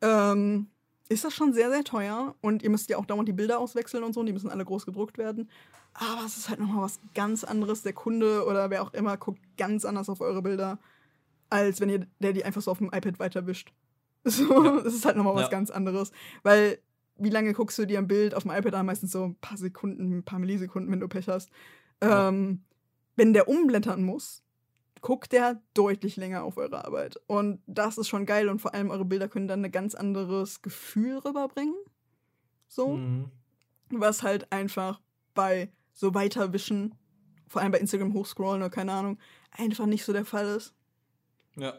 Ähm, ist das schon sehr, sehr teuer. Und ihr müsst ja auch dauernd die Bilder auswechseln und so. Und die müssen alle groß gedruckt werden. Aber es ist halt nochmal was ganz anderes. Der Kunde oder wer auch immer guckt ganz anders auf eure Bilder, als wenn ihr der die einfach so auf dem iPad weiterwischt. So, Ja. es ist halt nochmal was Ja. ganz anderes. Weil, wie lange guckst du dir ein Bild auf dem iPad an? Meistens so ein paar Sekunden, ein paar Millisekunden, wenn du Pech hast. Ja. Ähm, wenn der umblättern muss, guckt der deutlich länger auf eure Arbeit. Und das ist schon geil und vor allem eure Bilder können dann ein ganz anderes Gefühl rüberbringen. So. Mhm. Was halt einfach bei so weiterwischen, vor allem bei Instagram hochscrollen oder keine Ahnung, einfach nicht so der Fall ist. Ja.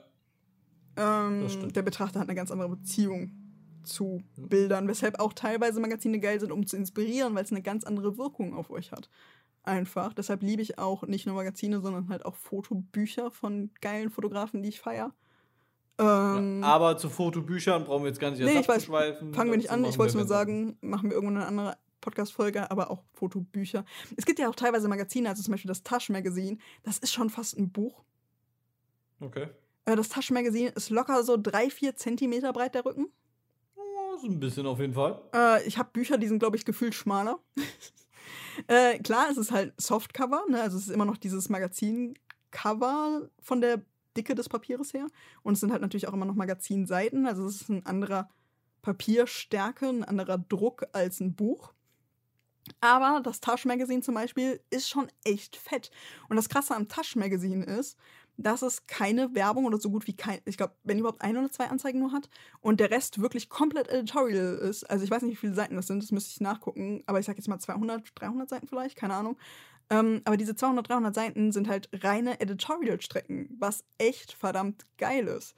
Ähm, Das stimmt. der Betrachter hat eine ganz andere Beziehung zu. Bildern, weshalb auch teilweise Magazine geil sind, um zu inspirieren, weil es eine ganz andere Wirkung auf euch hat. Einfach. Deshalb liebe ich auch nicht nur Magazine, sondern halt auch Fotobücher von geilen Fotografen, die ich feiere. Ähm, ja. Aber zu Fotobüchern brauchen wir jetzt gar nicht Nee, ich weiß. abzuschweifen. fangen wir nicht an. Ich wollte nur sagen, machen wir irgendwann eine andere Podcast-Folge, aber auch Fotobücher. Es gibt ja auch teilweise Magazine, also zum Beispiel das Taschenmagazin. Das ist schon fast ein Buch. Okay. Äh, Das Taschenmagazin ist locker so drei, vier Zentimeter breit, der Rücken. So ein bisschen auf jeden Fall. Äh, ich habe Bücher, die sind, glaube ich, gefühlt schmaler. äh, klar, es ist halt Softcover, ne? also es ist immer noch dieses Magazin-Cover von der Dicke des Papieres her. Und es sind halt natürlich auch immer noch Magazinseiten, also es ist ein anderer Papierstärke, ein anderer Druck als ein Buch. Aber das Taschenmagazin zum Beispiel ist schon echt fett. Und das Krasse am Taschenmagazin ist, dass es keine Werbung oder so gut wie kein, ich glaube, wenn überhaupt ein oder zwei Anzeigen nur hat und der Rest wirklich komplett editorial ist. Also ich weiß nicht, wie viele Seiten das sind, das müsste ich nachgucken, aber ich sag jetzt mal 200, 300 Seiten vielleicht, keine Ahnung. Ähm, aber diese 200, 300 Seiten sind halt reine Editorial-Strecken, was echt verdammt geil ist.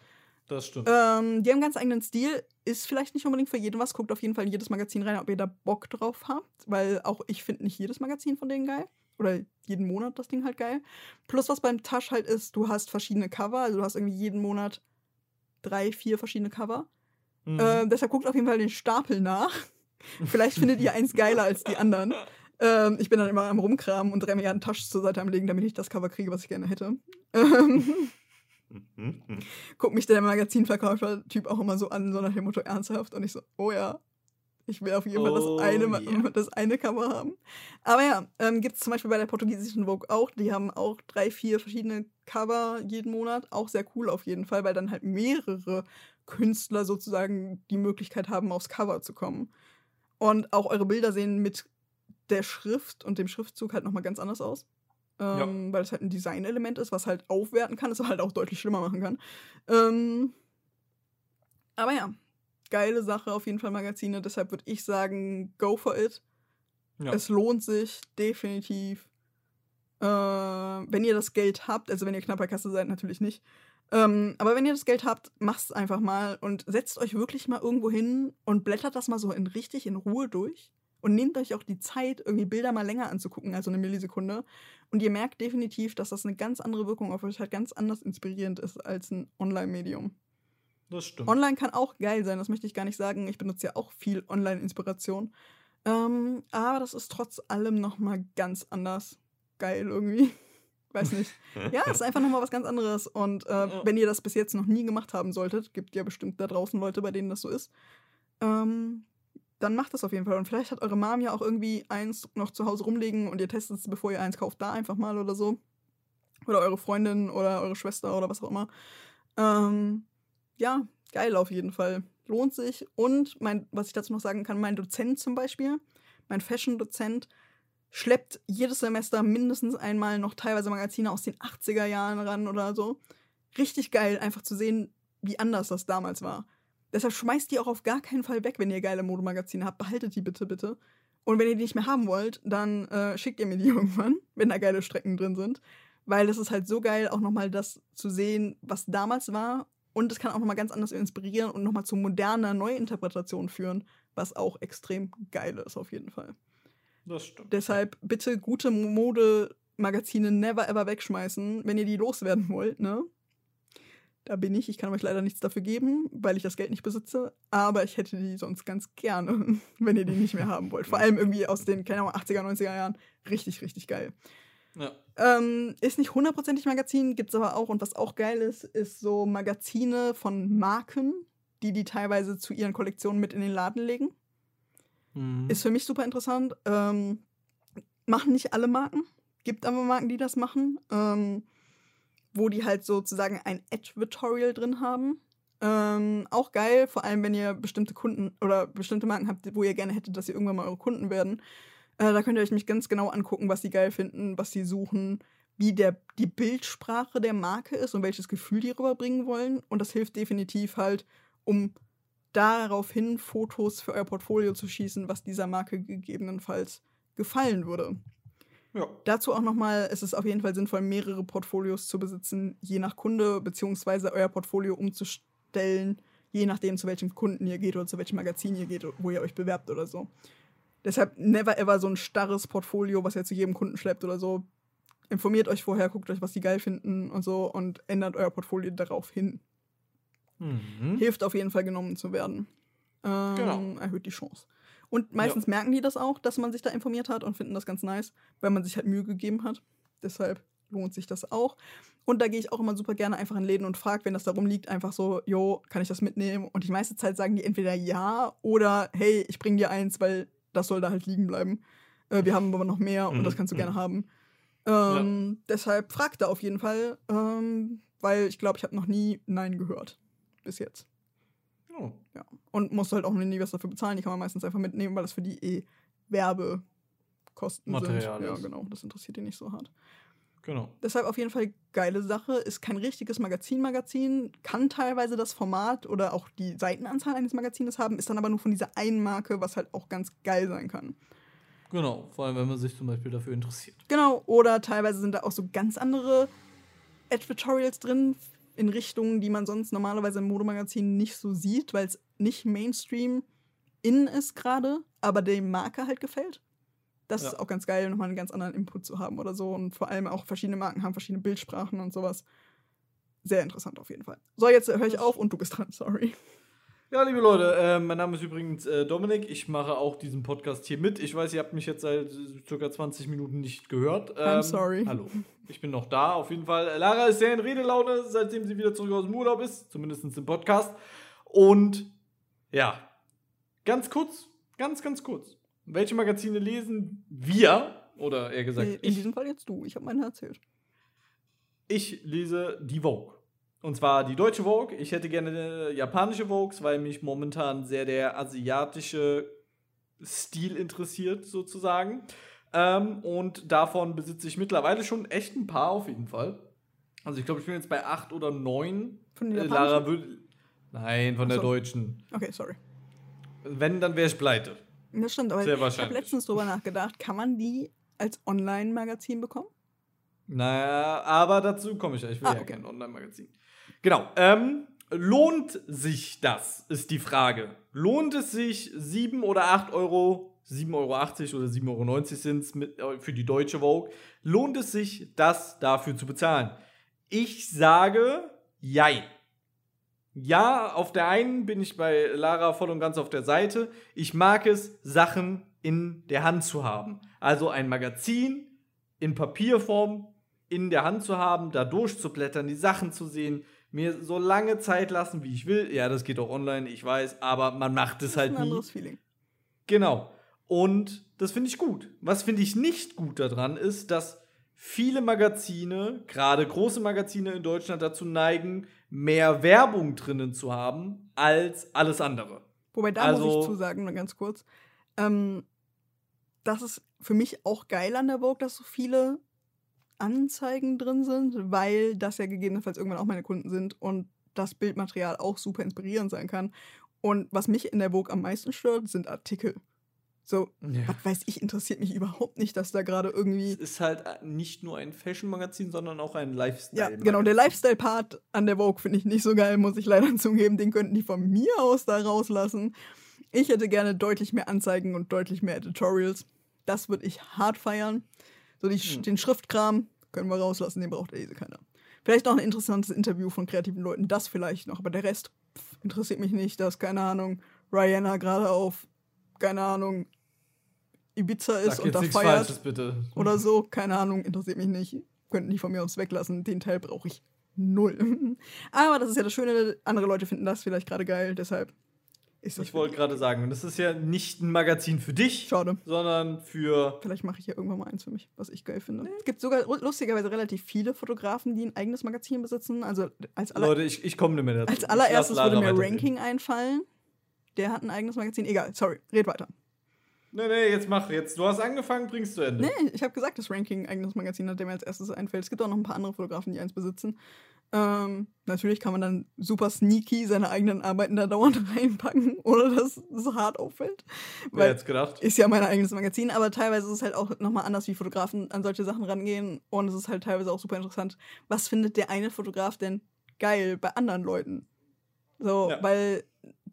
Das stimmt. Ähm, die haben ganz eigenen Stil, ist vielleicht nicht unbedingt für jeden was, guckt auf jeden Fall in jedes Magazin rein, ob ihr da Bock drauf habt, weil auch ich finde nicht jedes Magazin von denen geil. Oder jeden Monat das Ding halt geil. Plus, was beim Tasch halt ist, du hast verschiedene Cover, also du hast irgendwie jeden Monat drei, vier verschiedene Cover. Mhm. Äh, deshalb guckt auf jeden Fall den Stapel nach. Vielleicht findet ihr eins geiler als die anderen. Ähm, ich bin dann immer am Rumkramen und mir einen Tasch zur Seite am Legen, damit ich das Cover kriege, was ich gerne hätte. Ähm, guckt mich der Magazinverkäufer-Typ auch immer so an, so nach dem Motto ernsthaft. Und ich so, oh ja, ich will auf jeden Fall Oh das, eine, yeah. das eine Cover haben. Aber ja, ähm, gibt es zum Beispiel bei der portugiesischen Vogue auch. Die haben auch drei, vier verschiedene Cover jeden Monat. Auch sehr cool auf jeden Fall, weil dann halt mehrere Künstler sozusagen die Möglichkeit haben, aufs Cover zu kommen. Und auch eure Bilder sehen mit der Schrift und dem Schriftzug halt nochmal ganz anders aus. Ähm, Weil es halt ein Designelement ist, was halt aufwerten kann, es halt auch deutlich schlimmer machen kann. Ähm, aber ja, geile Sache, auf jeden Fall Magazine. Deshalb würde ich sagen, go for it. Ja. Es lohnt sich definitiv. Äh, wenn ihr das Geld habt, also wenn ihr knapp bei Kasse seid, natürlich nicht. Ähm, aber wenn ihr das Geld habt, macht's einfach mal und setzt euch wirklich mal irgendwo hin und blättert das mal so in richtig in Ruhe durch. Und nehmt euch auch die Zeit, irgendwie Bilder mal länger anzugucken, also eine Millisekunde. Und ihr merkt definitiv, dass das eine ganz andere Wirkung auf euch hat, ganz anders inspirierend ist als ein Online-Medium. Das stimmt. Online kann auch geil sein, das möchte ich gar nicht sagen. Ich benutze ja auch viel Online-Inspiration. Ähm, aber das ist trotz allem nochmal ganz anders geil irgendwie. Weiß nicht. Ja, ist einfach nochmal was ganz anderes. Und äh, Ja. wenn ihr das bis jetzt noch nie gemacht haben solltet, gibt ja bestimmt da draußen Leute, bei denen das so ist, ähm, dann macht das auf jeden Fall. Und vielleicht hat eure Mom ja auch irgendwie eins noch zu Hause rumliegen und ihr testet es, bevor ihr eins kauft, da einfach mal oder so. Oder eure Freundin oder eure Schwester oder was auch immer. Ähm, ja, geil auf jeden Fall. Lohnt sich. Und mein, was ich dazu noch sagen kann, mein Dozent zum Beispiel, mein Fashion-Dozent, schleppt jedes Semester mindestens einmal noch teilweise Magazine aus den 80er Jahren ran oder so. Richtig geil, einfach zu sehen, wie anders das damals war. Deshalb schmeißt die auch auf gar keinen Fall weg, wenn ihr geile Modemagazine habt. Behaltet die bitte, bitte. Und wenn ihr die nicht mehr haben wollt, dann äh, schickt ihr mir die irgendwann, wenn da geile Strecken drin sind. Weil das ist halt so geil, auch nochmal das zu sehen, was damals war. Und es kann auch nochmal ganz anders inspirieren und nochmal zu moderner Neuinterpretation führen, was auch extrem geil ist, auf jeden Fall. Das stimmt. Deshalb bitte gute Modemagazine never ever wegschmeißen, wenn ihr die loswerden wollt, ne? Da bin ich. Ich kann euch leider nichts dafür geben, weil ich das Geld nicht besitze. Aber ich hätte die sonst ganz gerne, wenn ihr die nicht mehr haben wollt. Vor allem irgendwie aus den, keine Ahnung, 80er, 90er Jahren. Richtig, richtig geil. Ja. Ähm, ist nicht hundertprozentig Magazin, gibt's aber auch. Und was auch geil ist, ist so Magazine von Marken, die die teilweise zu ihren Kollektionen mit in den Laden legen. Mhm. Ist für mich super interessant. Ähm, machen nicht alle Marken. Gibt aber Marken, die das machen. Ähm, wo die halt sozusagen ein Advertorial drin haben. Ähm, auch geil, vor allem wenn ihr bestimmte Kunden oder bestimmte Marken habt, wo ihr gerne hättet, dass sie irgendwann mal eure Kunden werden. Äh, da könnt ihr euch mich ganz genau angucken, was sie geil finden, was sie suchen, wie der, die Bildsprache der Marke ist und welches Gefühl die rüberbringen wollen. Und das hilft definitiv halt, um daraufhin Fotos für euer Portfolio zu schießen, was dieser Marke gegebenenfalls gefallen würde. Ja. Dazu auch nochmal, es ist auf jeden Fall sinnvoll, mehrere Portfolios zu besitzen, je nach Kunde, beziehungsweise euer Portfolio umzustellen, je nachdem, zu welchem Kunden ihr geht oder zu welchem Magazin ihr geht, wo ihr euch bewerbt oder so. Deshalb never ever so ein starres Portfolio, was ihr zu jedem Kunden schleppt oder so. Informiert euch vorher, guckt euch, was die geil finden und so und ändert euer Portfolio darauf hin. Mhm. Hilft auf jeden Fall genommen zu werden. Ähm, Genau. Erhöht die Chance. Und meistens merken die das auch, dass man sich da informiert hat und finden das ganz nice, weil man sich halt Mühe gegeben hat. Deshalb lohnt sich das auch. Und da gehe ich auch immer super gerne einfach in Läden und frage, wenn das darum liegt, einfach so, jo, kann ich das mitnehmen? Und die meiste Zeit sagen die entweder ja oder hey, ich bring dir eins, weil das soll da halt liegen bleiben. Äh, wir haben aber noch mehr und Mhm, das kannst du mhm. gerne haben. Ähm, Deshalb fragt da auf jeden Fall, ähm, weil ich glaube, ich habe noch nie Nein gehört. Bis jetzt. Oh. Ja. Und musst halt auch nie was dafür bezahlen. Die kann man meistens einfach mitnehmen, weil das für die eh Werbekosten Material sind. Ja, genau. Das interessiert die nicht so hart. Genau. Deshalb auf jeden Fall geile Sache. Ist kein richtiges Magazin-Magazin, kann teilweise das Format oder auch die Seitenanzahl eines Magazines haben, ist dann aber nur von dieser einen Marke, was halt auch ganz geil sein kann. Genau. Vor allem, wenn man sich zum Beispiel dafür interessiert. Genau, oder teilweise sind da auch so ganz andere Advertorials drin in Richtungen, die man sonst normalerweise im Modemagazin nicht so sieht, weil es nicht Mainstream in ist gerade, aber der Marke halt gefällt. Das Ja. ist auch ganz geil, nochmal einen ganz anderen Input zu haben oder so. Und vor allem auch verschiedene Marken haben verschiedene Bildsprachen und sowas. Sehr interessant auf jeden Fall. So, jetzt höre ich auf und du bist dran, sorry. Ja, liebe Leute, äh, mein Name ist übrigens äh, Dominik. Ich mache auch diesen Podcast hier mit. Ich weiß, ihr habt mich jetzt seit circa 20 Minuten nicht gehört. Ähm, I'm sorry. Hallo. Ich bin noch da, auf jeden Fall. Lara ist sehr in Redelaune, seitdem sie wieder zurück aus dem Urlaub ist. Zumindest im Podcast. Und ja, ganz kurz, ganz, ganz kurz. Welche Magazine lesen wir? Oder eher gesagt, Äh, In ich, diesem Fall jetzt du. Ich habe meine erzählt. ich lese die Vogue. Und zwar die deutsche Vogue. Ich hätte gerne eine japanische Vogue, weil mich momentan sehr der asiatische Stil interessiert, sozusagen. Ähm, und davon besitze ich mittlerweile schon echt ein paar auf jeden Fall. Also ich glaube, ich bin jetzt bei acht oder neun. Von den Äh? Lara. Nein, von der Ach so. deutschen. Okay, sorry. Wenn, dann wäre ich pleite. Das stimmt, aber Sehr ich habe letztens drüber nachgedacht, kann man die als Online-Magazin bekommen? Naja, aber dazu komme ich ja. Ich will Ah, ja okay. kein Online-Magazin. Genau. Ähm, lohnt sich das, ist die Frage. Lohnt es sich 7 oder 8 Euro, 7,80 Euro oder 7,90 Euro sind es für die deutsche Vogue, lohnt es sich, das dafür zu bezahlen? Ich sage, jein. Ja, auf der einen bin ich bei Lara voll und ganz auf der Seite. Ich mag es, Sachen in der Hand zu haben. Also ein Magazin in Papierform in der Hand zu haben, da durchzublättern, die Sachen zu sehen, mir so lange Zeit lassen, wie ich will. Ja, das geht auch online, ich weiß, aber man macht es halt ist ein nie. anderes Feeling. Genau. Und das finde ich gut. Was finde ich nicht gut daran ist, dass viele Magazine, gerade große Magazine in Deutschland, dazu neigen, mehr Werbung drinnen zu haben als alles andere. Wobei, da muss Also- ich zusagen, nur ganz kurz, ähm, das ist für mich auch geil an der Vogue, dass so viele Anzeigen drin sind, weil das ja gegebenenfalls irgendwann auch meine Kunden sind und das Bildmaterial auch super inspirierend sein kann. Und was mich in der Vogue am meisten stört, sind Artikel. So, Ja. was weiß ich, interessiert mich überhaupt nicht, dass da gerade irgendwie Es ist halt nicht nur ein Fashion-Magazin, sondern auch ein Lifestyle. Ja, genau. Der Lifestyle-Part an der Vogue finde ich nicht so geil, muss ich leider zugeben. Den könnten die von mir aus da rauslassen. Ich hätte gerne deutlich mehr Anzeigen und deutlich mehr Editorials. Das würde ich hart feiern. So die, Hm. den Schriftkram können wir rauslassen, den braucht eh keiner. Vielleicht noch ein interessantes Interview von kreativen Leuten, das vielleicht noch, aber der Rest pff, interessiert mich nicht, dass, keine Ahnung, Rihanna gerade auf, keine Ahnung, Ibiza ist Sag und da feiert Falsches, bitte. oder so, keine Ahnung, interessiert mich nicht. Könnten die von mir aus weglassen. Den Teil brauche ich null. Aber das ist ja das Schöne, andere Leute finden das vielleicht gerade geil, deshalb ist das. Ich wollte gerade sagen, das ist ja nicht ein Magazin für dich, Schade. sondern für. Vielleicht mache ich ja irgendwann mal eins für mich, was ich geil finde. Es gibt sogar lustigerweise relativ viele Fotografen, die ein eigenes Magazin besitzen. Also als, aller, Leute, ich, ich komme nicht mehr dazu. als allererstes würde mir. Ranking einfallen. Der hat ein eigenes Magazin. Egal, sorry, red weiter. Nee, nee, jetzt mach. Jetzt, du hast angefangen, bringst du Ende. Nee, ich habe gesagt, das Ranking eigenes Magazin hat, der mir als erstes einfällt. Es gibt auch noch ein paar andere Fotografen, die eins besitzen. Ähm, natürlich kann man dann super sneaky seine eigenen Arbeiten da dauernd reinpacken, ohne dass es hart auffällt. Wer Weil hätte gedacht? ist ja mein eigenes Magazin, aber teilweise ist es halt auch nochmal anders, wie Fotografen an solche Sachen rangehen. Und es ist halt teilweise auch super interessant. Was findet der eine Fotograf denn geil bei anderen Leuten? So, Ja. weil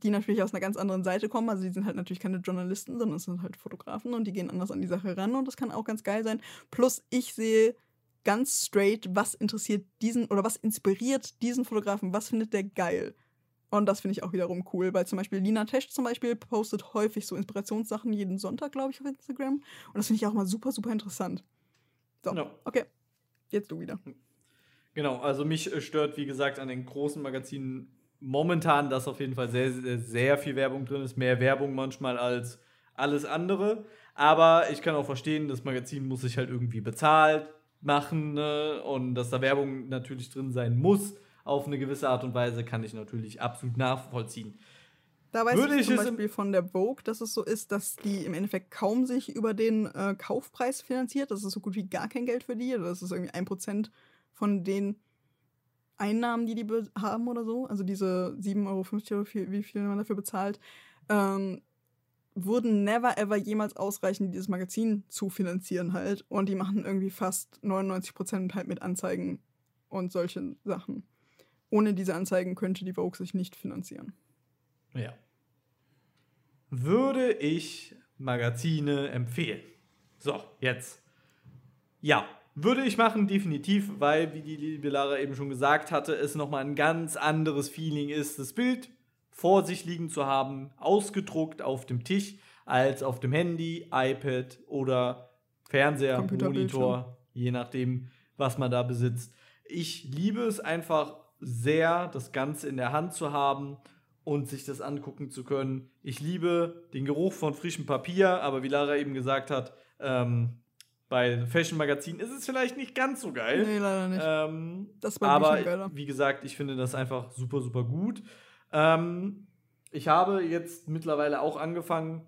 die natürlich aus einer ganz anderen Seite kommen. Also die sind halt natürlich keine Journalisten, sondern es sind halt Fotografen und die gehen anders an die Sache ran und das kann auch ganz geil sein. Plus ich sehe ganz straight, was interessiert diesen oder was inspiriert diesen Fotografen, was findet der geil. Und das finde ich auch wiederum cool, weil zum Beispiel Lina Tesch zum Beispiel postet häufig so Inspirationssachen jeden Sonntag, glaube ich, auf Instagram. Und das finde ich auch mal super, super interessant. So, Ja. okay. Jetzt du wieder. Genau, also mich äh, stört, wie gesagt, an den großen Magazinen momentan, dass auf jeden Fall sehr, sehr, sehr viel Werbung drin ist. Mehr Werbung manchmal als alles andere. Aber ich kann auch verstehen, das Magazin muss sich halt irgendwie bezahlt machen ne? und dass da Werbung natürlich drin sein muss. Auf eine gewisse Art und Weise kann ich natürlich absolut nachvollziehen. Da weiß Würde ich zum Beispiel von der Vogue, dass es so ist, dass die im Endeffekt kaum sich über den äh, Kaufpreis finanziert. Das ist so gut wie gar kein Geld für die. Also Das ist irgendwie ein Prozent von den Einnahmen, die die be- haben oder so. Also diese 7,50 Euro, wie viel man dafür bezahlt, ähm, würden never ever jemals ausreichen, dieses Magazin zu finanzieren halt. Und die machen irgendwie fast 99 Prozent halt mit Anzeigen und solchen Sachen. Ohne diese Anzeigen könnte die Vogue sich nicht finanzieren. Ja. Würde ich Magazine empfehlen? So, jetzt. Ja, würde ich machen, definitiv, weil, wie die liebe Lara eben schon gesagt hatte, es nochmal ein ganz anderes Feeling ist, das Bild vor sich liegen zu haben, ausgedruckt auf dem Tisch, als auf dem Handy, iPad oder Fernseher. Monitor, je nachdem, was man da besitzt. Ich liebe es einfach sehr, das Ganze in der Hand zu haben und sich das angucken zu können. Ich liebe den Geruch von frischem Papier, aber wie Lara eben gesagt hat, ähm, bei Fashion Magazin ist es vielleicht nicht ganz so geil. Nee, leider nicht. Ähm, Das war aber geiler. wie gesagt, ich finde das einfach super, super gut. Ähm, ich habe jetzt mittlerweile auch angefangen,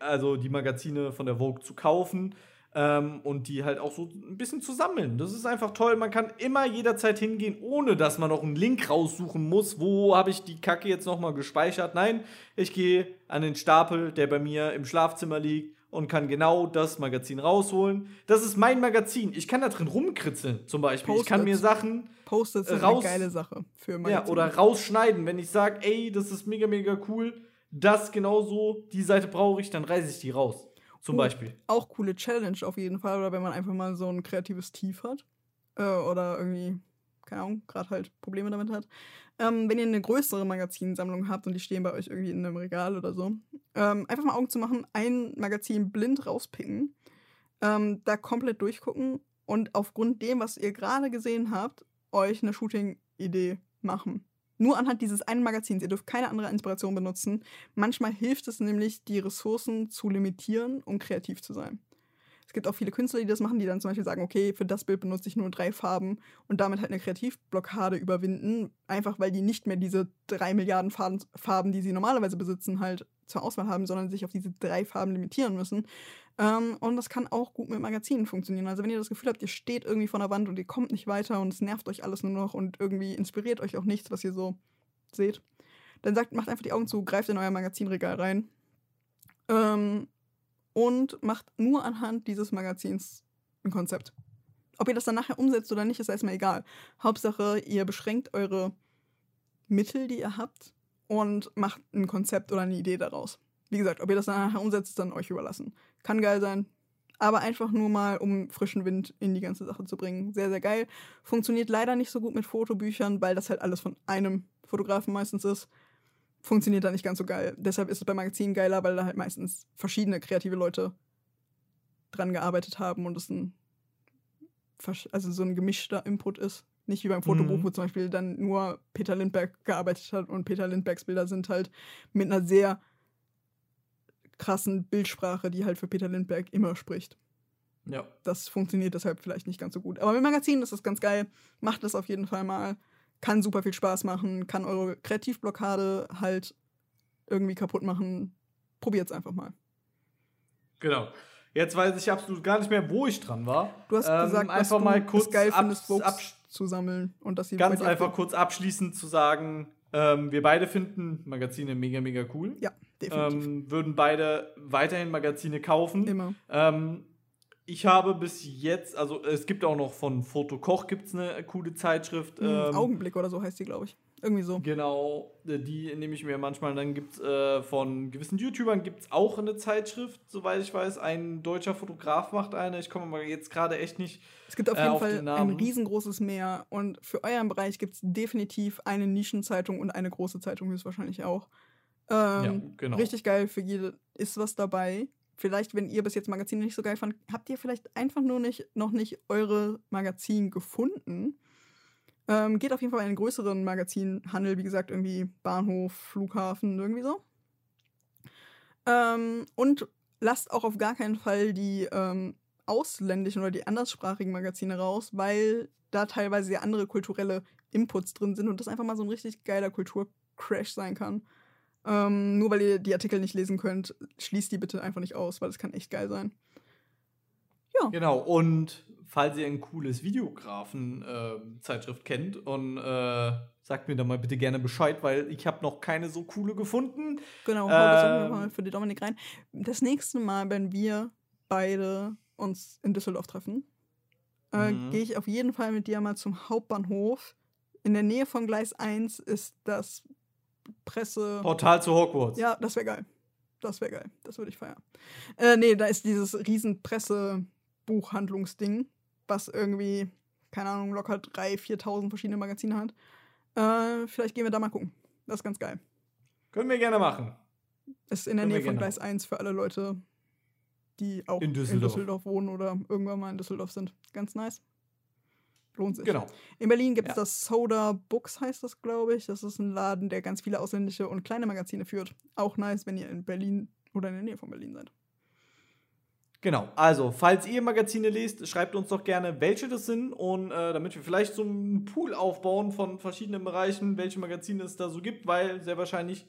also die Magazine von der Vogue zu kaufen. ähm, und die halt auch so ein bisschen zu sammeln. Das ist einfach toll. Man kann immer jederzeit hingehen, ohne dass man noch einen Link raussuchen muss. Wo habe ich die Kacke jetzt nochmal gespeichert? Nein, ich gehe an den Stapel, der bei mir im Schlafzimmer liegt und kann genau das Magazin rausholen. Das ist mein Magazin. Ich kann da drin rumkritzeln, zum Beispiel. Ich kann mir Sachen Post-its raus, eine geile Sache für Magazine. Ja, oder rausschneiden. Wenn ich sage, ey, das ist mega, mega cool, das genauso, die Seite brauche ich, dann reiße ich die raus. Zum uh, Beispiel. Auch coole Challenge auf jeden Fall. Oder wenn man einfach mal so ein kreatives Tief hat. Äh, oder irgendwie, keine Ahnung, gerade halt Probleme damit hat. Ähm, wenn ihr eine größere Magazinsammlung habt und die stehen bei euch irgendwie in einem Regal oder so, ähm, einfach mal Augen zu machen, ein Magazin blind rauspicken, ähm, da komplett durchgucken und aufgrund dem, was ihr gerade gesehen habt, euch eine Shooting-Idee machen. Nur anhand dieses einen Magazins. Ihr dürft keine andere Inspiration benutzen. Manchmal hilft es nämlich, die Ressourcen zu limitieren, um kreativ zu sein. Es gibt auch viele Künstler, die das machen, die dann zum Beispiel sagen, okay, für das Bild benutze ich nur drei Farben und damit halt eine Kreativblockade überwinden, einfach weil die nicht mehr diese drei Milliarden Farben, die sie normalerweise besitzen, halt zur Auswahl haben, sondern sich auf diese drei Farben limitieren müssen. Ähm, und das kann auch gut mit Magazinen funktionieren. Also wenn ihr das Gefühl habt, ihr steht irgendwie vor der Wand und ihr kommt nicht weiter und es nervt euch alles nur noch und irgendwie inspiriert euch auch nichts, was ihr so seht, dann sagt, macht einfach die Augen zu, greift in euer Magazinregal rein ähm, und macht nur anhand dieses Magazins ein Konzept. Ob ihr das dann nachher umsetzt oder nicht, ist erstmal egal. Hauptsache, ihr beschränkt eure Mittel, die ihr habt, und macht ein Konzept oder eine Idee daraus. Wie gesagt, ob ihr das dann nachher umsetzt, ist dann euch überlassen. Kann geil sein, aber einfach nur mal, um frischen Wind in die ganze Sache zu bringen. Sehr, sehr geil. Funktioniert leider nicht so gut mit Fotobüchern, weil das halt alles von einem Fotografen meistens ist. Funktioniert da nicht ganz so geil. Deshalb ist es bei Magazinen geiler, weil da halt meistens verschiedene kreative Leute dran gearbeitet haben und es ein, also so ein gemischter Input ist. Nicht wie beim Fotobuch, mhm. wo zum Beispiel dann nur Peter Lindbergh gearbeitet hat und Peter Lindberghs Bilder sind halt mit einer sehr krassen Bildsprache, die halt für Peter Lindbergh immer spricht. Ja. Das funktioniert deshalb vielleicht nicht ganz so gut. Aber mit Magazinen ist das ganz geil. Macht das auf jeden Fall mal. Kann super viel Spaß machen. Kann eure Kreativblockade halt irgendwie kaputt machen. Probiert's einfach mal. Genau. Jetzt weiß ich absolut gar nicht mehr, wo ich dran war. Du hast ähm, gesagt, einfach mal kurz geil findest, zu sammeln und dass sie ganz einfach kurz abschließend zu sagen, ähm, wir beide finden Magazine mega mega cool. Ja, definitiv. Ähm, würden beide weiterhin Magazine kaufen. Immer. Ähm, ich habe bis jetzt, also es gibt auch noch von Fotokoch gibt es eine coole Zeitschrift. Mhm, ähm, Augenblick oder so heißt die, glaube ich. Irgendwie so. Genau, äh, die nehme ich mir manchmal. Dann gibt es äh, von gewissen YouTubern gibt's auch eine Zeitschrift, soweit ich weiß. Ein deutscher Fotograf macht eine. Ich komme aber jetzt gerade echt nicht. Es gibt auf jeden äh, auf Fall ein riesengroßes Meer. Und für euren Bereich gibt es definitiv eine Nischenzeitung und eine große Zeitung höchstwahrscheinlich auch. Ähm, ja, genau. Richtig geil, für jede ist was dabei. Vielleicht, wenn ihr bis jetzt Magazine nicht so geil fand, habt ihr vielleicht einfach nur nicht, noch nicht eure Magazin gefunden ähm, geht auf jeden Fall in einen größeren Magazinhandel, wie gesagt, irgendwie Bahnhof, Flughafen, irgendwie so. Ähm, und lasst auch auf gar keinen Fall die ähm, ausländischen oder die anderssprachigen Magazine raus, weil da teilweise sehr andere kulturelle Inputs drin sind und das einfach mal so ein richtig geiler Kulturcrash sein kann. Ähm, nur weil ihr die Artikel nicht lesen könnt, schließt die bitte einfach nicht aus, weil das kann echt geil sein. Ja. Genau, und falls ihr ein cooles Videografen-Zeitschrift äh, kennt und äh, sagt mir da mal bitte gerne Bescheid, weil ich habe noch keine so coole gefunden. Genau, hau das ähm, mal für die Dominik rein. Das nächste Mal, wenn wir beide uns in Düsseldorf treffen, äh, mhm. gehe ich auf jeden Fall mit dir mal zum Hauptbahnhof. In der Nähe von Gleis 1 ist das Presse. Portal zu Hogwarts. Ja, das wäre geil. Das wäre geil. Das würde ich feiern. Äh, nee, da ist dieses riesen Pressebuchhandlungsding was irgendwie, keine Ahnung, locker 3.000, 4.000 verschiedene Magazine hat. Äh, vielleicht gehen wir da mal gucken. Das ist ganz geil. Können wir gerne machen. Ist in der Können Nähe von Gleis 1 für alle Leute, die auch in Düsseldorf. in Düsseldorf. wohnen oder irgendwann mal in Düsseldorf sind. Ganz nice. Lohnt sich. Genau. In Berlin gibt es ja. das Soda Books, heißt das, glaube ich. Das ist ein Laden, der ganz viele ausländische und kleine Magazine führt. Auch nice, wenn ihr in Berlin oder in der Nähe von Berlin seid. Genau, also falls ihr Magazine lest, schreibt uns doch gerne, welche das sind und äh, damit wir vielleicht so einen Pool aufbauen von verschiedenen Bereichen, welche Magazine es da so gibt, weil sehr wahrscheinlich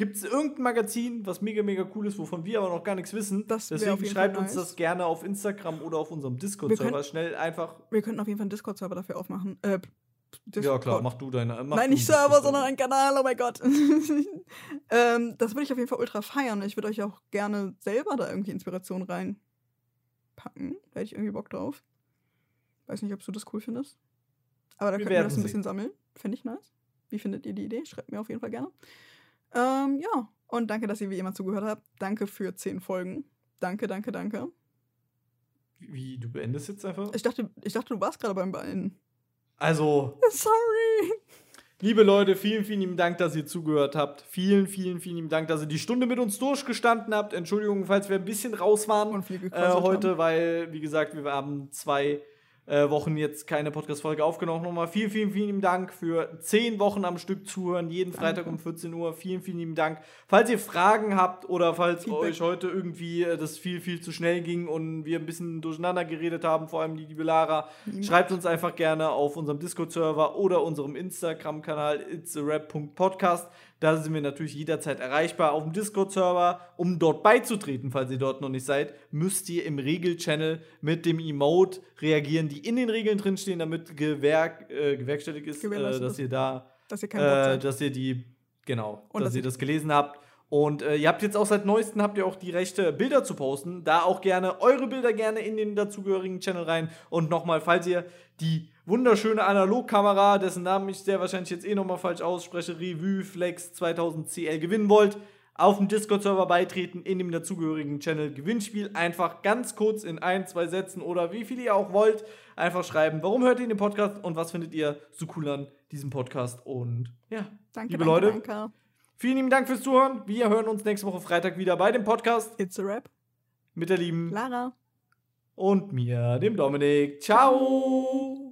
Gibt es irgendein Magazin, was mega, mega cool ist, wovon wir aber noch gar nichts wissen? Das Deswegen schreibt Fall uns nice. das gerne auf Instagram oder auf unserem Discord-Server. Schnell einfach. Wir könnten auf jeden Fall einen Discord-Server dafür aufmachen. Äh, Ja, Discord. klar, mach du deine. Mach Nein, nicht einen Server, sondern ein Kanal, oh mein Gott. ähm, das würde ich auf jeden Fall ultra feiern. Ich würde euch auch gerne selber da irgendwie Inspiration reinpacken. Da hätte ich irgendwie Bock drauf. Weiß nicht, ob du das cool findest. Aber da Wir könnten wir das ein bisschen sammeln. Finde ich nice. Wie findet ihr die Idee? Schreibt mir auf jeden Fall gerne. Ähm, ja, und danke, dass ihr wie immer zugehört habt. Danke für zehn Folgen. Danke, danke, danke. Wie, du beendest jetzt einfach? Ich dachte, ich dachte du warst gerade beim Beinen. Also, Sorry. liebe Leute, vielen, vielen lieben Dank, dass ihr zugehört habt. Vielen, vielen, vielen lieben Dank, dass ihr die Stunde mit uns durchgestanden habt. Entschuldigung, falls wir ein bisschen raus waren. Und viel äh, heute, haben. weil, wie gesagt, wir haben zwei äh, Wochen jetzt keine Podcast-Folge aufgenommen. Nochmal vielen, vielen, vielen Dank für zehn Wochen am Stück zuhören, jeden Danke. Freitag um 14 Uhr. Vielen, vielen lieben Dank. Falls ihr Fragen habt oder falls Feedback. euch heute irgendwie äh, das viel, viel zu schnell ging und wir ein bisschen durcheinander geredet haben, vor allem die liebe Lara, Niemals. schreibt uns einfach gerne auf unserem Discord-Server oder unserem Instagram-Kanal itsarap.podcast. Da sind wir natürlich jederzeit erreichbar. Auf dem Discord-Server, um dort beizutreten, falls ihr dort noch nicht seid, müsst ihr im Regel-Channel mit dem Emote reagieren, die in den Regeln drinstehen, damit gewerk, äh, gewerkstelligt ist, äh, dass ihr da Dass ihr äh, dass ihr die, genau, Und dass dass ihr- das gelesen habt. Und äh, ihr habt jetzt auch seit neuestem habt ihr auch die Rechte, Bilder zu posten. Da auch gerne eure Bilder gerne in den dazugehörigen Channel rein. Und nochmal, falls ihr die wunderschöne Analogkamera, dessen Namen ich sehr wahrscheinlich jetzt eh nochmal falsch ausspreche, Revue Flex 2000 CL gewinnen wollt, auf dem Discord-Server beitreten, in dem dazugehörigen Channel Gewinnspiel. Einfach ganz kurz in ein, zwei Sätzen oder wie viel ihr auch wollt, einfach schreiben, warum hört ihr den Podcast und was findet ihr so cool an diesem Podcast. Und ja, Danke, liebe danke, Leute, danke. vielen lieben Dank fürs Zuhören. Wir hören uns nächste Woche Freitag wieder bei dem Podcast It's a Rap. mit der lieben Lara. und mir, dem Dominik. Ciao.